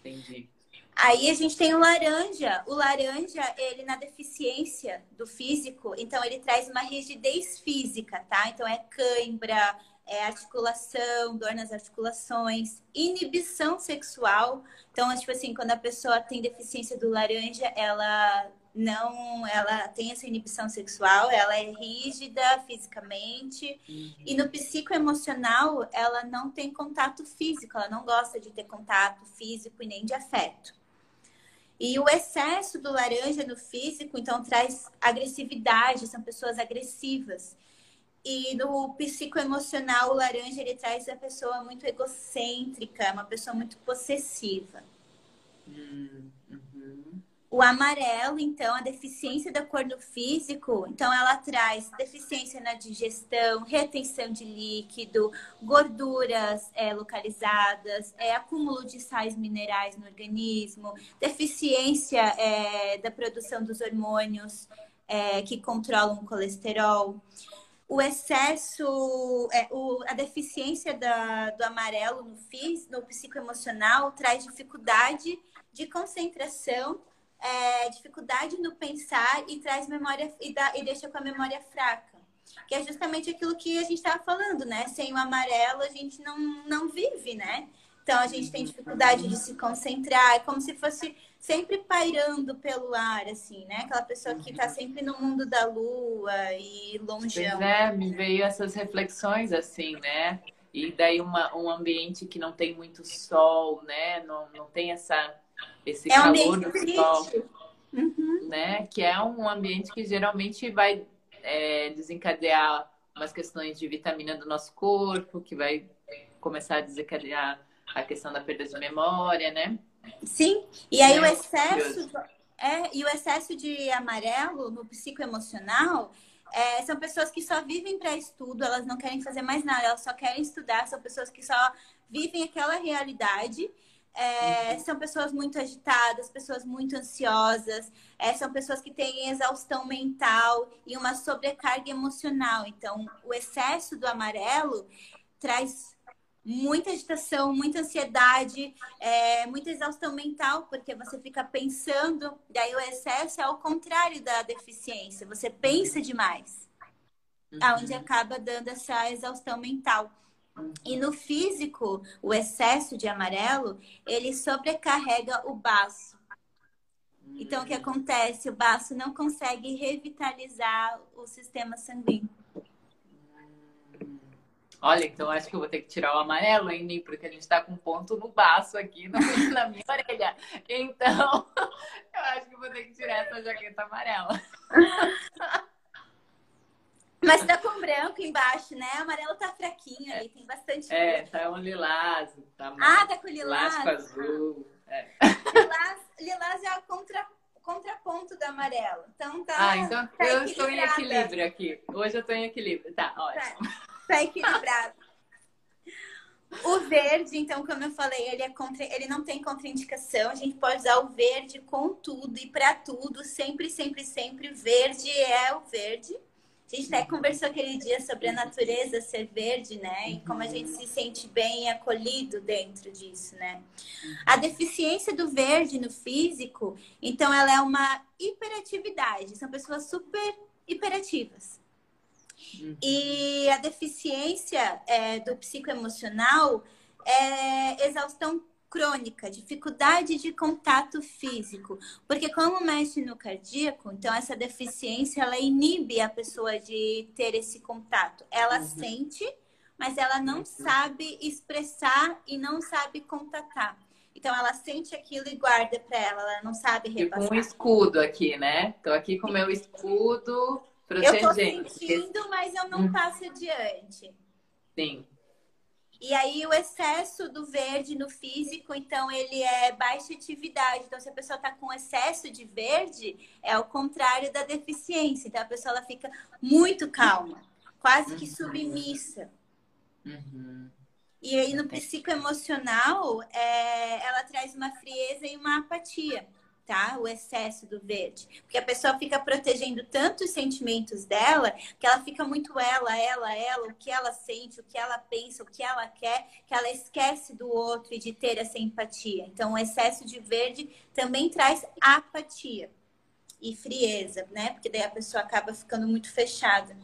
Entendi. Aí a gente tem o laranja. O laranja, ele na deficiência do físico, então ele traz uma rigidez física, tá? Então é cãibra, é articulação, dor nas articulações, inibição sexual. Então, tipo assim, quando a pessoa tem deficiência do laranja, ela não, ela tem essa inibição sexual, ela é rígida fisicamente. Uhum. E no psicoemocional, ela não tem contato físico, ela não gosta de ter contato físico e nem de afeto. E o excesso do laranja no físico, então, traz agressividade, são pessoas agressivas. E no psicoemocional, o laranja ele traz a pessoa muito egocêntrica, uma pessoa muito possessiva. Hum, uhum. O amarelo, então, a deficiência da cor no físico, então ela traz deficiência na digestão, retenção de líquido, gorduras é, localizadas, é, acúmulo de sais minerais no organismo, deficiência é, da produção dos hormônios é, que controlam o colesterol o excesso, é, o, a deficiência da, do amarelo no FIS, no psicoemocional, traz dificuldade de concentração, é, dificuldade no pensar e traz memória e, e deixa com a memória fraca. Que é justamente aquilo que a gente estava falando, né? Sem o amarelo a gente não, não vive, né? Então a gente tem dificuldade de se concentrar, é como se fosse sempre pairando pelo ar, assim, né? Aquela pessoa que está sempre no mundo da lua e longe. Pois é, me veio essas reflexões assim, né? E daí uma, um ambiente que não tem muito sol, né? Não, não tem essa, esse é calor do sol. Uhum. Né? Que é um ambiente que geralmente vai é, desencadear umas questões de vitamina do nosso corpo, que vai começar a desencadear a questão da perda de memória, né? Sim, e aí é, o excesso é, e o excesso de amarelo no psicoemocional é, são pessoas que só vivem para estudo, elas não querem fazer mais nada, elas só querem estudar, são pessoas que só vivem aquela realidade. É, uhum. São pessoas muito agitadas, pessoas muito ansiosas, é, são pessoas que têm exaustão mental e uma sobrecarga emocional. Então, o excesso do amarelo traz muita agitação, muita ansiedade, é, muita exaustão mental, porque você fica pensando, daí o excesso é ao contrário da deficiência, você pensa demais, uhum. aonde acaba dando essa exaustão mental. E no físico, o excesso de amarelo, ele sobrecarrega o baço. Então, o que acontece? O baço não consegue revitalizar o sistema sanguíneo. Olha, então acho que eu vou ter que tirar o amarelo, hein, Porque a gente tá com um ponto no baço aqui na minha orelha. Então, eu acho que vou ter que tirar essa jaqueta amarela. Mas tá com branco embaixo, né? O amarelo tá fraquinho ali, tem bastante. É, tá um lilás. Tá ah, tá com lilás. Lilás com azul. É. Lilás, lilás é a contra, contraponto do amarelo. Então tá. Ah, então tá eu estou em equilíbrio aqui. Hoje eu tô em equilíbrio. Tá, ótimo. Tá tá equilibrado. O verde, então, como eu falei, ele, é contra... ele não tem contraindicação. A gente pode usar o verde com tudo e para tudo, sempre, sempre, sempre. Verde é o verde. A gente até conversou aquele dia sobre a natureza ser verde, né? E como a gente se sente bem acolhido dentro disso, né? A deficiência do verde no físico, então, ela é uma hiperatividade. São pessoas super hiperativas. Uhum. E a deficiência é, do psicoemocional é exaustão crônica, dificuldade de contato físico. Porque como mexe no cardíaco, então essa deficiência ela inibe a pessoa de ter esse contato. Ela uhum. sente, mas ela não uhum. sabe expressar e não sabe contatar. Então ela sente aquilo e guarda para ela, ela não sabe repassar. Tipo um escudo aqui, né? Tô aqui com o meu escudo eu tô sentindo, mas eu não hum. passo adiante. Sim. E aí o excesso do verde no físico, então ele é baixa atividade. Então se a pessoa está com excesso de verde, é o contrário da deficiência. Então a pessoa ela fica muito calma, quase que submissa. Uhum. E aí no psicoemocional, é, ela traz uma frieza e uma apatia tá? O excesso do verde. Porque a pessoa fica protegendo tanto os sentimentos dela que ela fica muito ela, ela, ela, o que ela sente, o que ela pensa, o que ela quer, que ela esquece do outro e de ter essa empatia. Então, o excesso de verde também traz apatia e frieza, né? Porque daí a pessoa acaba ficando muito fechada.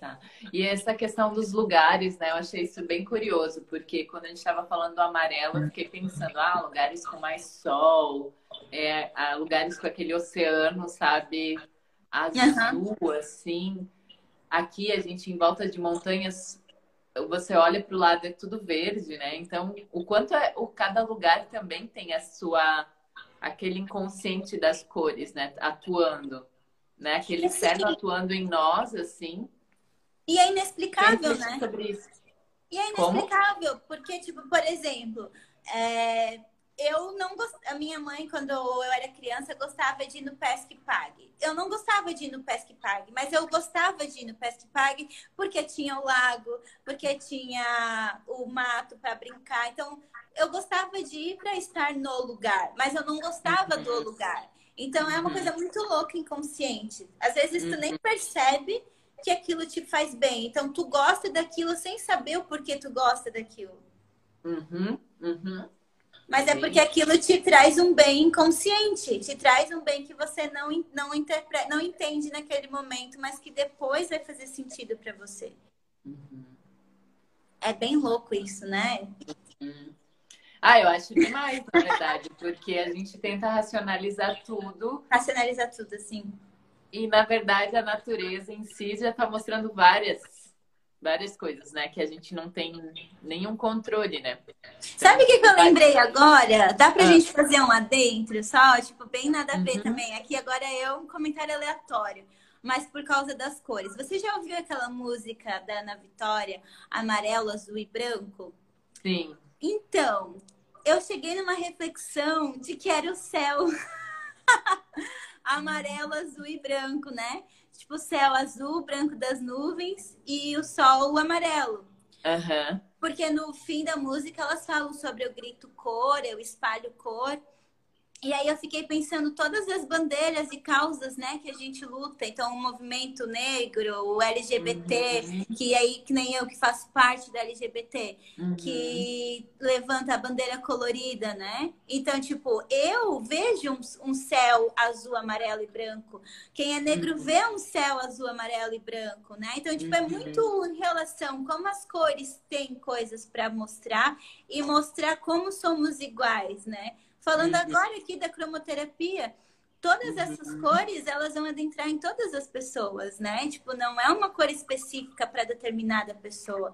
Tá. E essa questão dos lugares, né? Eu achei isso bem curioso, porque quando a gente estava falando do amarelo, eu fiquei pensando, ah, lugares com mais sol, é, ah, lugares com aquele oceano, sabe, azul, uhum. assim. Aqui a gente, em volta de montanhas, você olha para o lado, é tudo verde, né? Então, o quanto é, o, cada lugar também tem a sua, aquele inconsciente das cores, né? Atuando, né? Aquele cérebro atuando em nós, assim e é inexplicável, né? Sobre isso. E é inexplicável, Como? porque, tipo, por exemplo, é, eu não gost... A minha mãe, quando eu era criança, gostava de ir no Pesque Pague. Eu não gostava de ir no Pesque Pague, mas eu gostava de ir no Pesque Pague porque tinha o lago, porque tinha o mato para brincar. Então, eu gostava de ir para estar no lugar, mas eu não gostava do uhum. lugar. Então, é uma uhum. coisa muito louca, inconsciente. Às vezes, tu nem uhum. percebe que aquilo te faz bem. Então, tu gosta daquilo sem saber o porquê tu gosta daquilo. Uhum, uhum. Mas é porque aquilo te traz um bem inconsciente, te traz um bem que você não, não, interpreta, não entende naquele momento, mas que depois vai fazer sentido para você. Uhum. É bem louco isso, né? Uhum. Ah, eu acho demais, na verdade, porque a gente tenta racionalizar tudo. Racionalizar tudo, assim. E, na verdade, a natureza em si já está mostrando várias, várias coisas, né? Que a gente não tem nenhum controle, né? Sabe o que, que eu lembrei agora? Dá pra ah. gente fazer um adentro só? Tipo, bem nada a ver uhum. também. Aqui agora é um comentário aleatório. Mas por causa das cores. Você já ouviu aquela música da Ana Vitória, amarelo, azul e branco? Sim. Então, eu cheguei numa reflexão de que era o céu. amarelo, azul e branco, né? Tipo, céu azul, branco das nuvens e o sol amarelo. Uhum. Porque no fim da música elas falam sobre o grito cor, eu espalho cor. E aí eu fiquei pensando todas as bandeiras e causas, né, que a gente luta. Então, o movimento negro, o LGBT, uhum. que aí que nem eu que faço parte da LGBT, uhum. que levanta a bandeira colorida, né? Então, tipo, eu vejo um, um, céu azul, amarelo e branco. Quem é negro uhum. vê um céu azul, amarelo e branco, né? Então, tipo, é muito uhum. em relação como as cores têm coisas para mostrar e mostrar como somos iguais, né? Falando uhum. agora aqui da cromoterapia, todas uhum. essas cores, elas vão adentrar em todas as pessoas, né? Tipo, não é uma cor específica para determinada pessoa.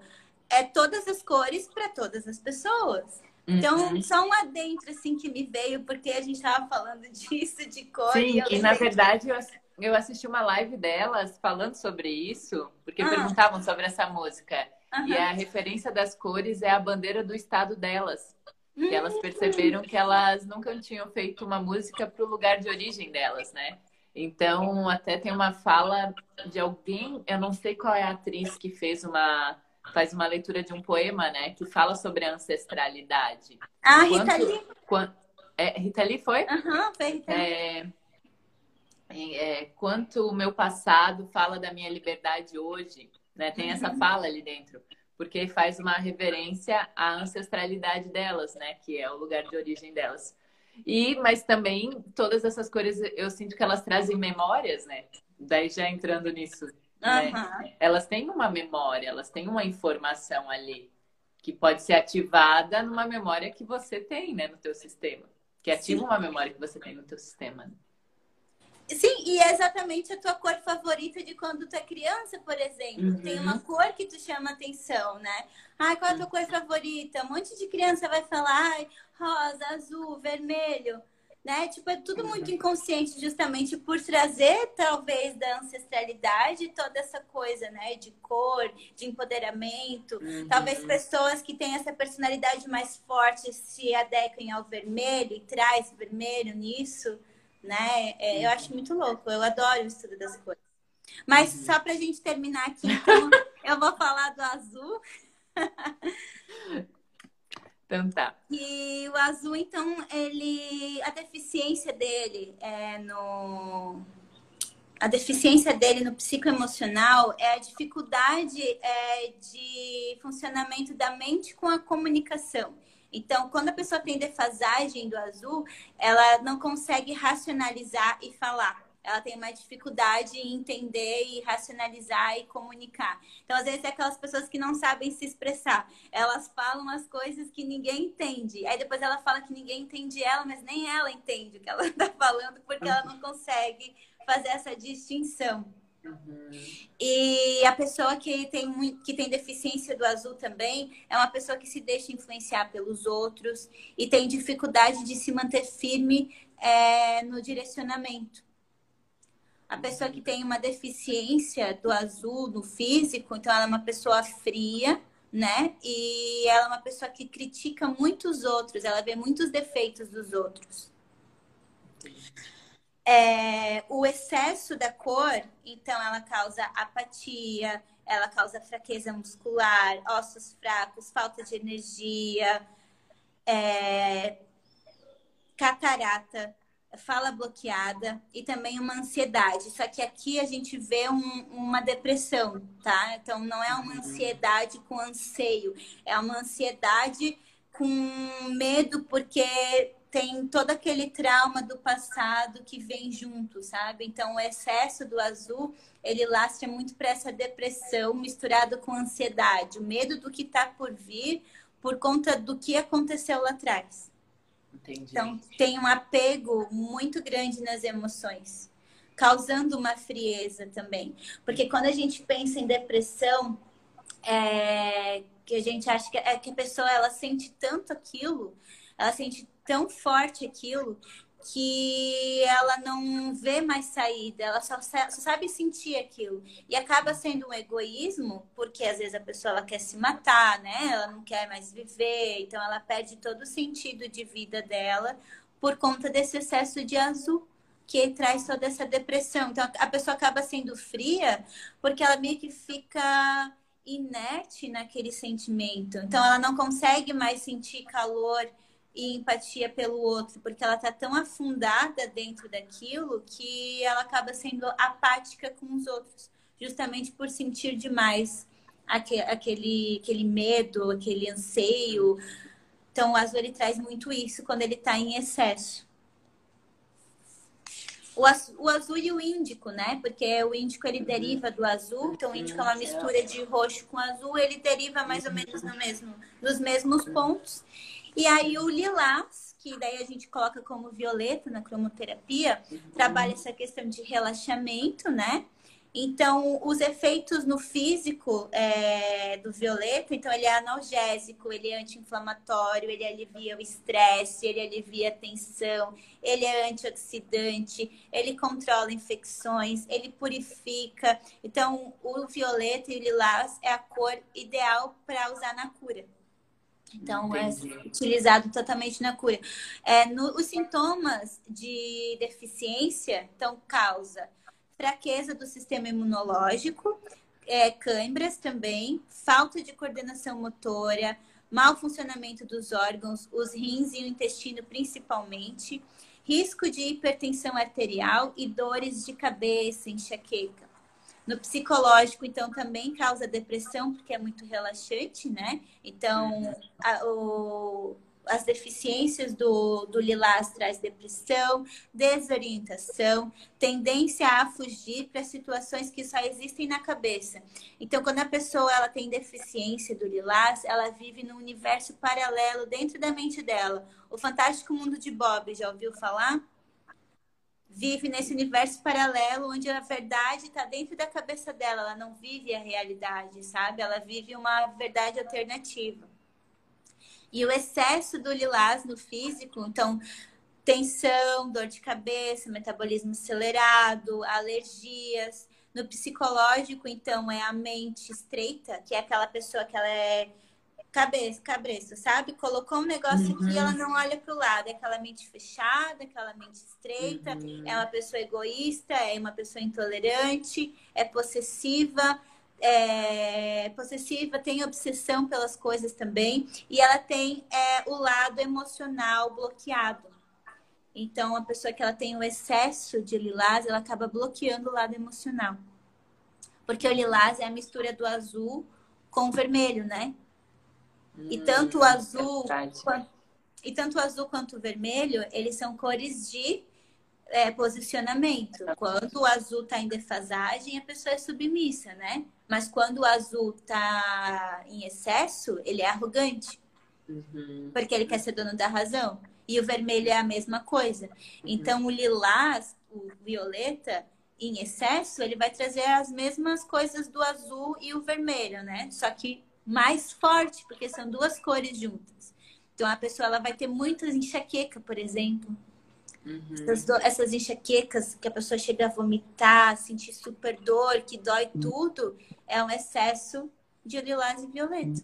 É todas as cores para todas as pessoas. Então, uhum. só um adentro, assim, que me veio, porque a gente estava falando disso, de cor. Sim, e, e na verdade, eu, eu assisti uma live delas falando sobre isso, porque ah. perguntavam sobre essa música. Uhum. E a referência das cores é a bandeira do estado delas. Que elas perceberam que elas nunca tinham feito uma música para o lugar de origem delas, né? Então, até tem uma fala de alguém, eu não sei qual é a atriz que fez uma faz uma leitura de um poema, né, que fala sobre a ancestralidade. Ah, Rita Lee. Quant, é, Rita Lee foi? Aham, uhum, foi Rita é, é, Quanto o meu passado fala da minha liberdade hoje, né? Tem uhum. essa fala ali dentro porque faz uma reverência à ancestralidade delas, né? Que é o lugar de origem delas. E, mas também todas essas cores eu sinto que elas trazem memórias, né? Daí já entrando nisso, uhum. né? Elas têm uma memória, elas têm uma informação ali que pode ser ativada numa memória que você tem, né, no teu sistema. Que ativa Sim. uma memória que você tem no teu sistema. Sim, e é exatamente a tua cor favorita de quando tu é criança, por exemplo. Uhum. Tem uma cor que tu chama atenção, né? Ai, qual é a tua cor favorita? Um monte de criança vai falar, ai, rosa, azul, vermelho, né? Tipo, é tudo muito inconsciente justamente por trazer, talvez, da ancestralidade toda essa coisa, né? De cor, de empoderamento. Uhum. Talvez pessoas que têm essa personalidade mais forte se adequem ao vermelho e traz vermelho nisso né? É, eu acho muito louco, eu adoro o estudo das coisas. Mas uhum. só para a gente terminar aqui, então, Eu vou falar do azul. Então tá. E o azul, então, ele. A deficiência dele é no. A deficiência dele no psicoemocional é a dificuldade é, de funcionamento da mente com a comunicação. Então, quando a pessoa tem defasagem do azul, ela não consegue racionalizar e falar ela tem uma dificuldade em entender e racionalizar e comunicar. Então, às vezes, é aquelas pessoas que não sabem se expressar. Elas falam as coisas que ninguém entende. Aí depois ela fala que ninguém entende ela, mas nem ela entende o que ela está falando, porque ela não consegue fazer essa distinção. Uhum. E a pessoa que tem, que tem deficiência do azul também é uma pessoa que se deixa influenciar pelos outros e tem dificuldade de se manter firme é, no direcionamento. A pessoa que tem uma deficiência do azul no físico, então ela é uma pessoa fria, né? E ela é uma pessoa que critica muitos outros, ela vê muitos defeitos dos outros. É, o excesso da cor, então, ela causa apatia, ela causa fraqueza muscular, ossos fracos, falta de energia, é, catarata, fala bloqueada e também uma ansiedade. Só que aqui a gente vê um, uma depressão, tá? Então não é uma ansiedade com anseio, é uma ansiedade com medo porque tem todo aquele trauma do passado que vem junto, sabe? Então o excesso do azul, ele lastra muito para essa depressão misturado com ansiedade, o medo do que está por vir por conta do que aconteceu lá atrás. Entendi. Então, tem um apego muito grande nas emoções, causando uma frieza também. Porque quando a gente pensa em depressão, é, que a gente acha que, é, que a pessoa ela sente tanto aquilo, ela sente tão forte aquilo, que ela não vê mais saída, ela só, só, sabe sentir aquilo. E acaba sendo um egoísmo, porque às vezes a pessoa ela quer se matar, né? Ela não quer mais viver, então ela perde todo o sentido de vida dela por conta desse excesso de azul que traz toda essa depressão. Então a pessoa acaba sendo fria porque ela meio que fica inerte naquele sentimento. Então ela não consegue mais sentir calor e empatia pelo outro, porque ela tá tão afundada dentro daquilo que ela acaba sendo apática com os outros, justamente por sentir demais aquele, aquele, aquele medo, aquele anseio. Então, o azul ele traz muito isso quando ele está em excesso. O azul, o azul, e o índico, né? Porque o índico ele deriva do azul, então o índico é uma mistura de roxo com azul, ele deriva mais ou menos no mesmo, nos mesmos pontos. E aí o lilás, que daí a gente coloca como violeta na cromoterapia, trabalha essa questão de relaxamento, né? Então, os efeitos no físico é, do violeta, então ele é analgésico, ele é anti-inflamatório, ele alivia o estresse, ele alivia a tensão, ele é antioxidante, ele controla infecções, ele purifica. Então, o violeta e o lilás é a cor ideal para usar na cura. Então, é Entendi. é utilizado totalmente na cura. É, no, os sintomas de deficiência, então, causa fraqueza do sistema imunológico, é, câimbras também, falta de coordenação motora, mau funcionamento dos órgãos, os rins e o intestino principalmente, risco de hipertensão arterial e dores de cabeça, enxaqueca. No psicológico, então, também causa depressão, porque é muito relaxante, né? Então, a, o, as deficiências do, do lilás traz depressão, desorientação, tendência a fugir para situações que só existem na cabeça. Então, quando a pessoa ela tem deficiência do lilás, ela vive num universo paralelo dentro da mente dela. O Fantástico Mundo de Bob, já ouviu falar? Vive nesse universo paralelo onde a verdade está dentro da cabeça dela, ela não vive a realidade, sabe? Ela vive uma verdade alternativa. E o excesso do lilás no físico, então, tensão, dor de cabeça, metabolismo acelerado, alergias. No psicológico, então, é a mente estreita, que é aquela pessoa que ela é cabeça, cabeça, sabe? Colocou um negócio uhum. aqui ela não olha para o lado. É aquela mente fechada, aquela mente estreita, uhum. é uma pessoa egoísta, é uma pessoa intolerante, é possessiva, é, possessiva, tem obsessão pelas coisas também, e ela tem é, o lado emocional bloqueado. Então, a pessoa que ela tem o excesso de lilás, ela acaba bloqueando o lado emocional. Porque o lilás é a mistura do azul com o vermelho, né? Hum, e tanto o azul quanto, e tanto o azul quanto o vermelho, eles são cores de é, posicionamento. Quando o azul está em defasagem, a pessoa é submissa, né? Mas quando o azul está em excesso, ele é arrogante. Uhum. Porque ele quer ser dono da razão. E o vermelho é a mesma coisa. Uhum. Então, o lilás, o violeta, em excesso, ele vai trazer as mesmas coisas do azul e o vermelho, né? Só que mais forte, porque são duas cores juntas. Então, a pessoa ela vai ter muitas enxaqueca, por exemplo. Uhum. Essas, essas, enxaquecas que a pessoa chega a vomitar, sentir super dor, que dói tudo, é um excesso de lilás e violeta.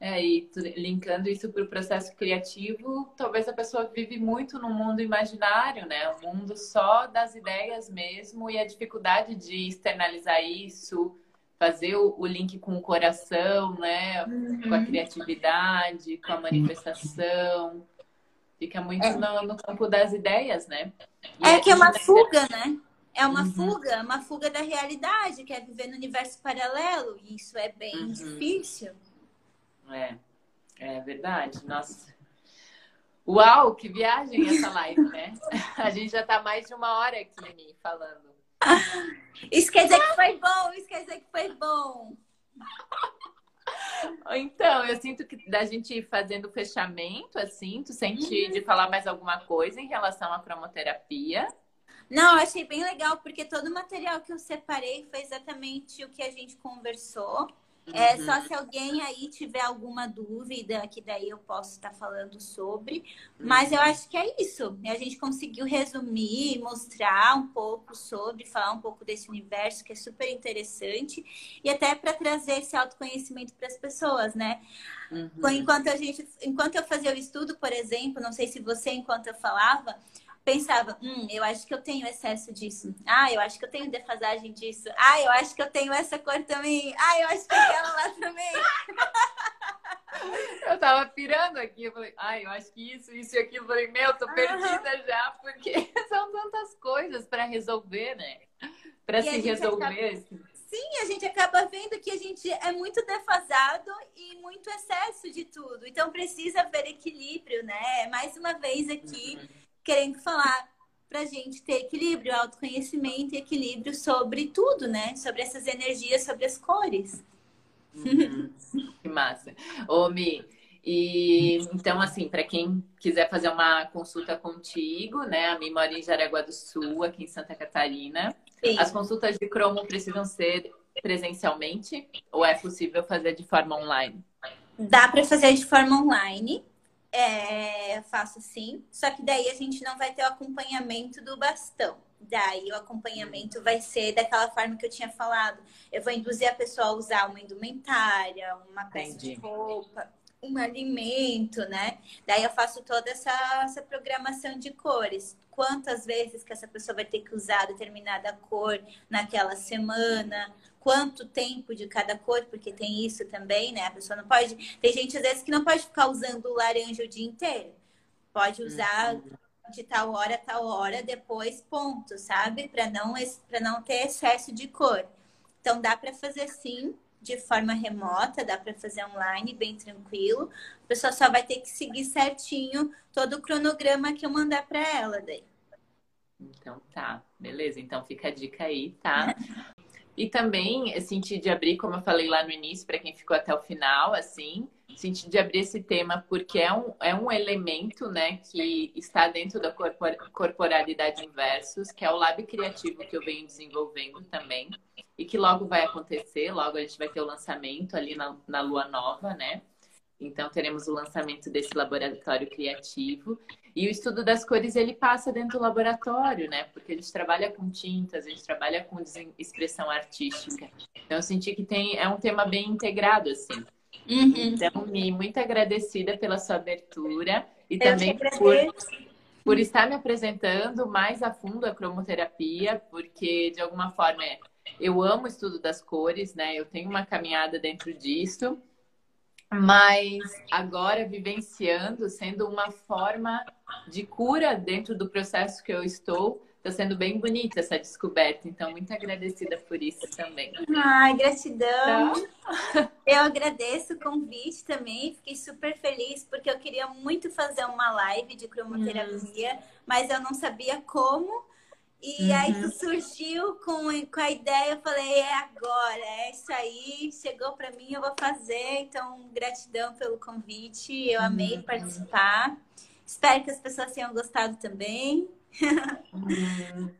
É, e linkando isso para o processo criativo, talvez a pessoa vive muito no mundo imaginário, né? O mundo só das ideias mesmo e a dificuldade de externalizar isso, fazer o, o link com o coração, né? Uhum. Com a uhum. criatividade, com a manifestação. Fica muito é. no, no, campo das ideias, né? E é que é uma fuga, né? É uma uhum. fuga, uma fuga da realidade, que é viver no universo paralelo. E isso é bem uhum. difícil. É, é verdade. Nossa. Uau, que viagem essa live, né? A gente já tá mais de uma hora aqui falando. Isso quer dizer que foi bom, isso quer dizer que foi bom. Então, eu sinto que da gente ir fazendo o fechamento, assim, tu sente uhum. de falar mais alguma coisa em relação à cromoterapia? Não, achei bem legal, porque todo o material que eu separei foi exatamente o que a gente conversou. É uhum. só se alguém aí tiver alguma dúvida, que daí eu posso estar falando sobre. Mas eu uhum. acho que é isso. A gente conseguiu resumir, mostrar um pouco sobre, falar um pouco desse universo que é super interessante e até para trazer esse autoconhecimento para as pessoas, né? Uhum. Enquanto a gente, enquanto eu fazia o estudo, por exemplo, não sei se você enquanto eu falava, pensava, hum, eu acho que eu tenho excesso disso. Ah, eu acho que eu tenho defasagem disso. Ah, eu acho que eu tenho essa cor também. Ah, eu acho que aquela lá também. Eu tava pirando aqui, eu falei, ai, eu acho que isso, isso e aquilo. Eu falei, meu, tô perdida uhum. já, porque são tantas coisas para resolver, né? Para se resolver. Acaba... Sim, a gente acaba vendo que a gente é muito defasado e muito excesso de tudo. Então precisa haver equilíbrio, né? Mais uma vez aqui. Uhum querendo falar para a gente ter equilíbrio, autoconhecimento e equilíbrio sobre tudo, né? Sobre essas energias, sobre as cores. Uhum. que massa. Ô, Mi, e então, assim, para quem quiser fazer uma consulta contigo, né? A Mi mora em Jaraguá do Sul, aqui em Santa Catarina. Sim. As consultas de cromo precisam ser presencialmente ou é possível fazer de forma online? Dá para fazer de forma online. É, faço sim, só que daí a gente não vai ter o acompanhamento do bastão. Daí o acompanhamento vai ser daquela forma que eu tinha falado. Eu vou induzir a pessoa a usar uma indumentária, uma peça Entendi. de roupa, um alimento, né? Daí eu faço toda essa, essa programação de cores. Quantas vezes que essa pessoa vai ter que usar determinada cor naquela semana, quanto tempo de cada cor, porque tem isso também, né? A pessoa não pode. Tem gente às vezes que não pode ficar usando o laranja o dia inteiro. Pode usar uhum. de tal hora a tal hora, depois ponto, sabe? Para não, para não ter excesso de cor. Então dá para fazer sim de forma remota, dá para fazer online, bem tranquilo. A pessoa só vai ter que seguir certinho todo o cronograma que eu mandar para ela daí. Então tá, beleza. Então fica a dica aí, tá? E também sentir de abrir, como eu falei lá no início, para quem ficou até o final, assim, sentir de abrir esse tema porque é um, é um elemento, né, que está dentro da corpor, corporalidade inversos, que é o lab criativo que eu venho desenvolvendo também e que logo vai acontecer, logo a gente vai ter o lançamento ali na, na lua nova, né? Então teremos o lançamento desse laboratório criativo e o estudo das cores ele passa dentro do laboratório, né? Porque a gente trabalha com tintas, a gente trabalha com expressão artística. Então eu senti que tem é um tema bem integrado assim. Uhum. Então, me muito agradecida pela sua abertura e eu também por, por estar me apresentando mais a fundo a cromoterapia, porque de alguma forma é Eu amo o estudo das cores, né? Eu tenho uma caminhada dentro disso, mas agora vivenciando, sendo uma forma de cura dentro do processo que eu estou, Está sendo bem bonita essa descoberta, então muito agradecida por isso também. Ai, gratidão. Tá? Eu agradeço o convite também, fiquei super feliz porque eu queria muito fazer uma live de cromoterapia, hum. mas eu não sabia como. E uhum. aí surgiu com, com a ideia, eu falei, é agora, é isso aí, chegou para mim, eu vou fazer. Então, gratidão pelo convite, eu amei uhum. participar. Espero que as pessoas tenham gostado também. Hum,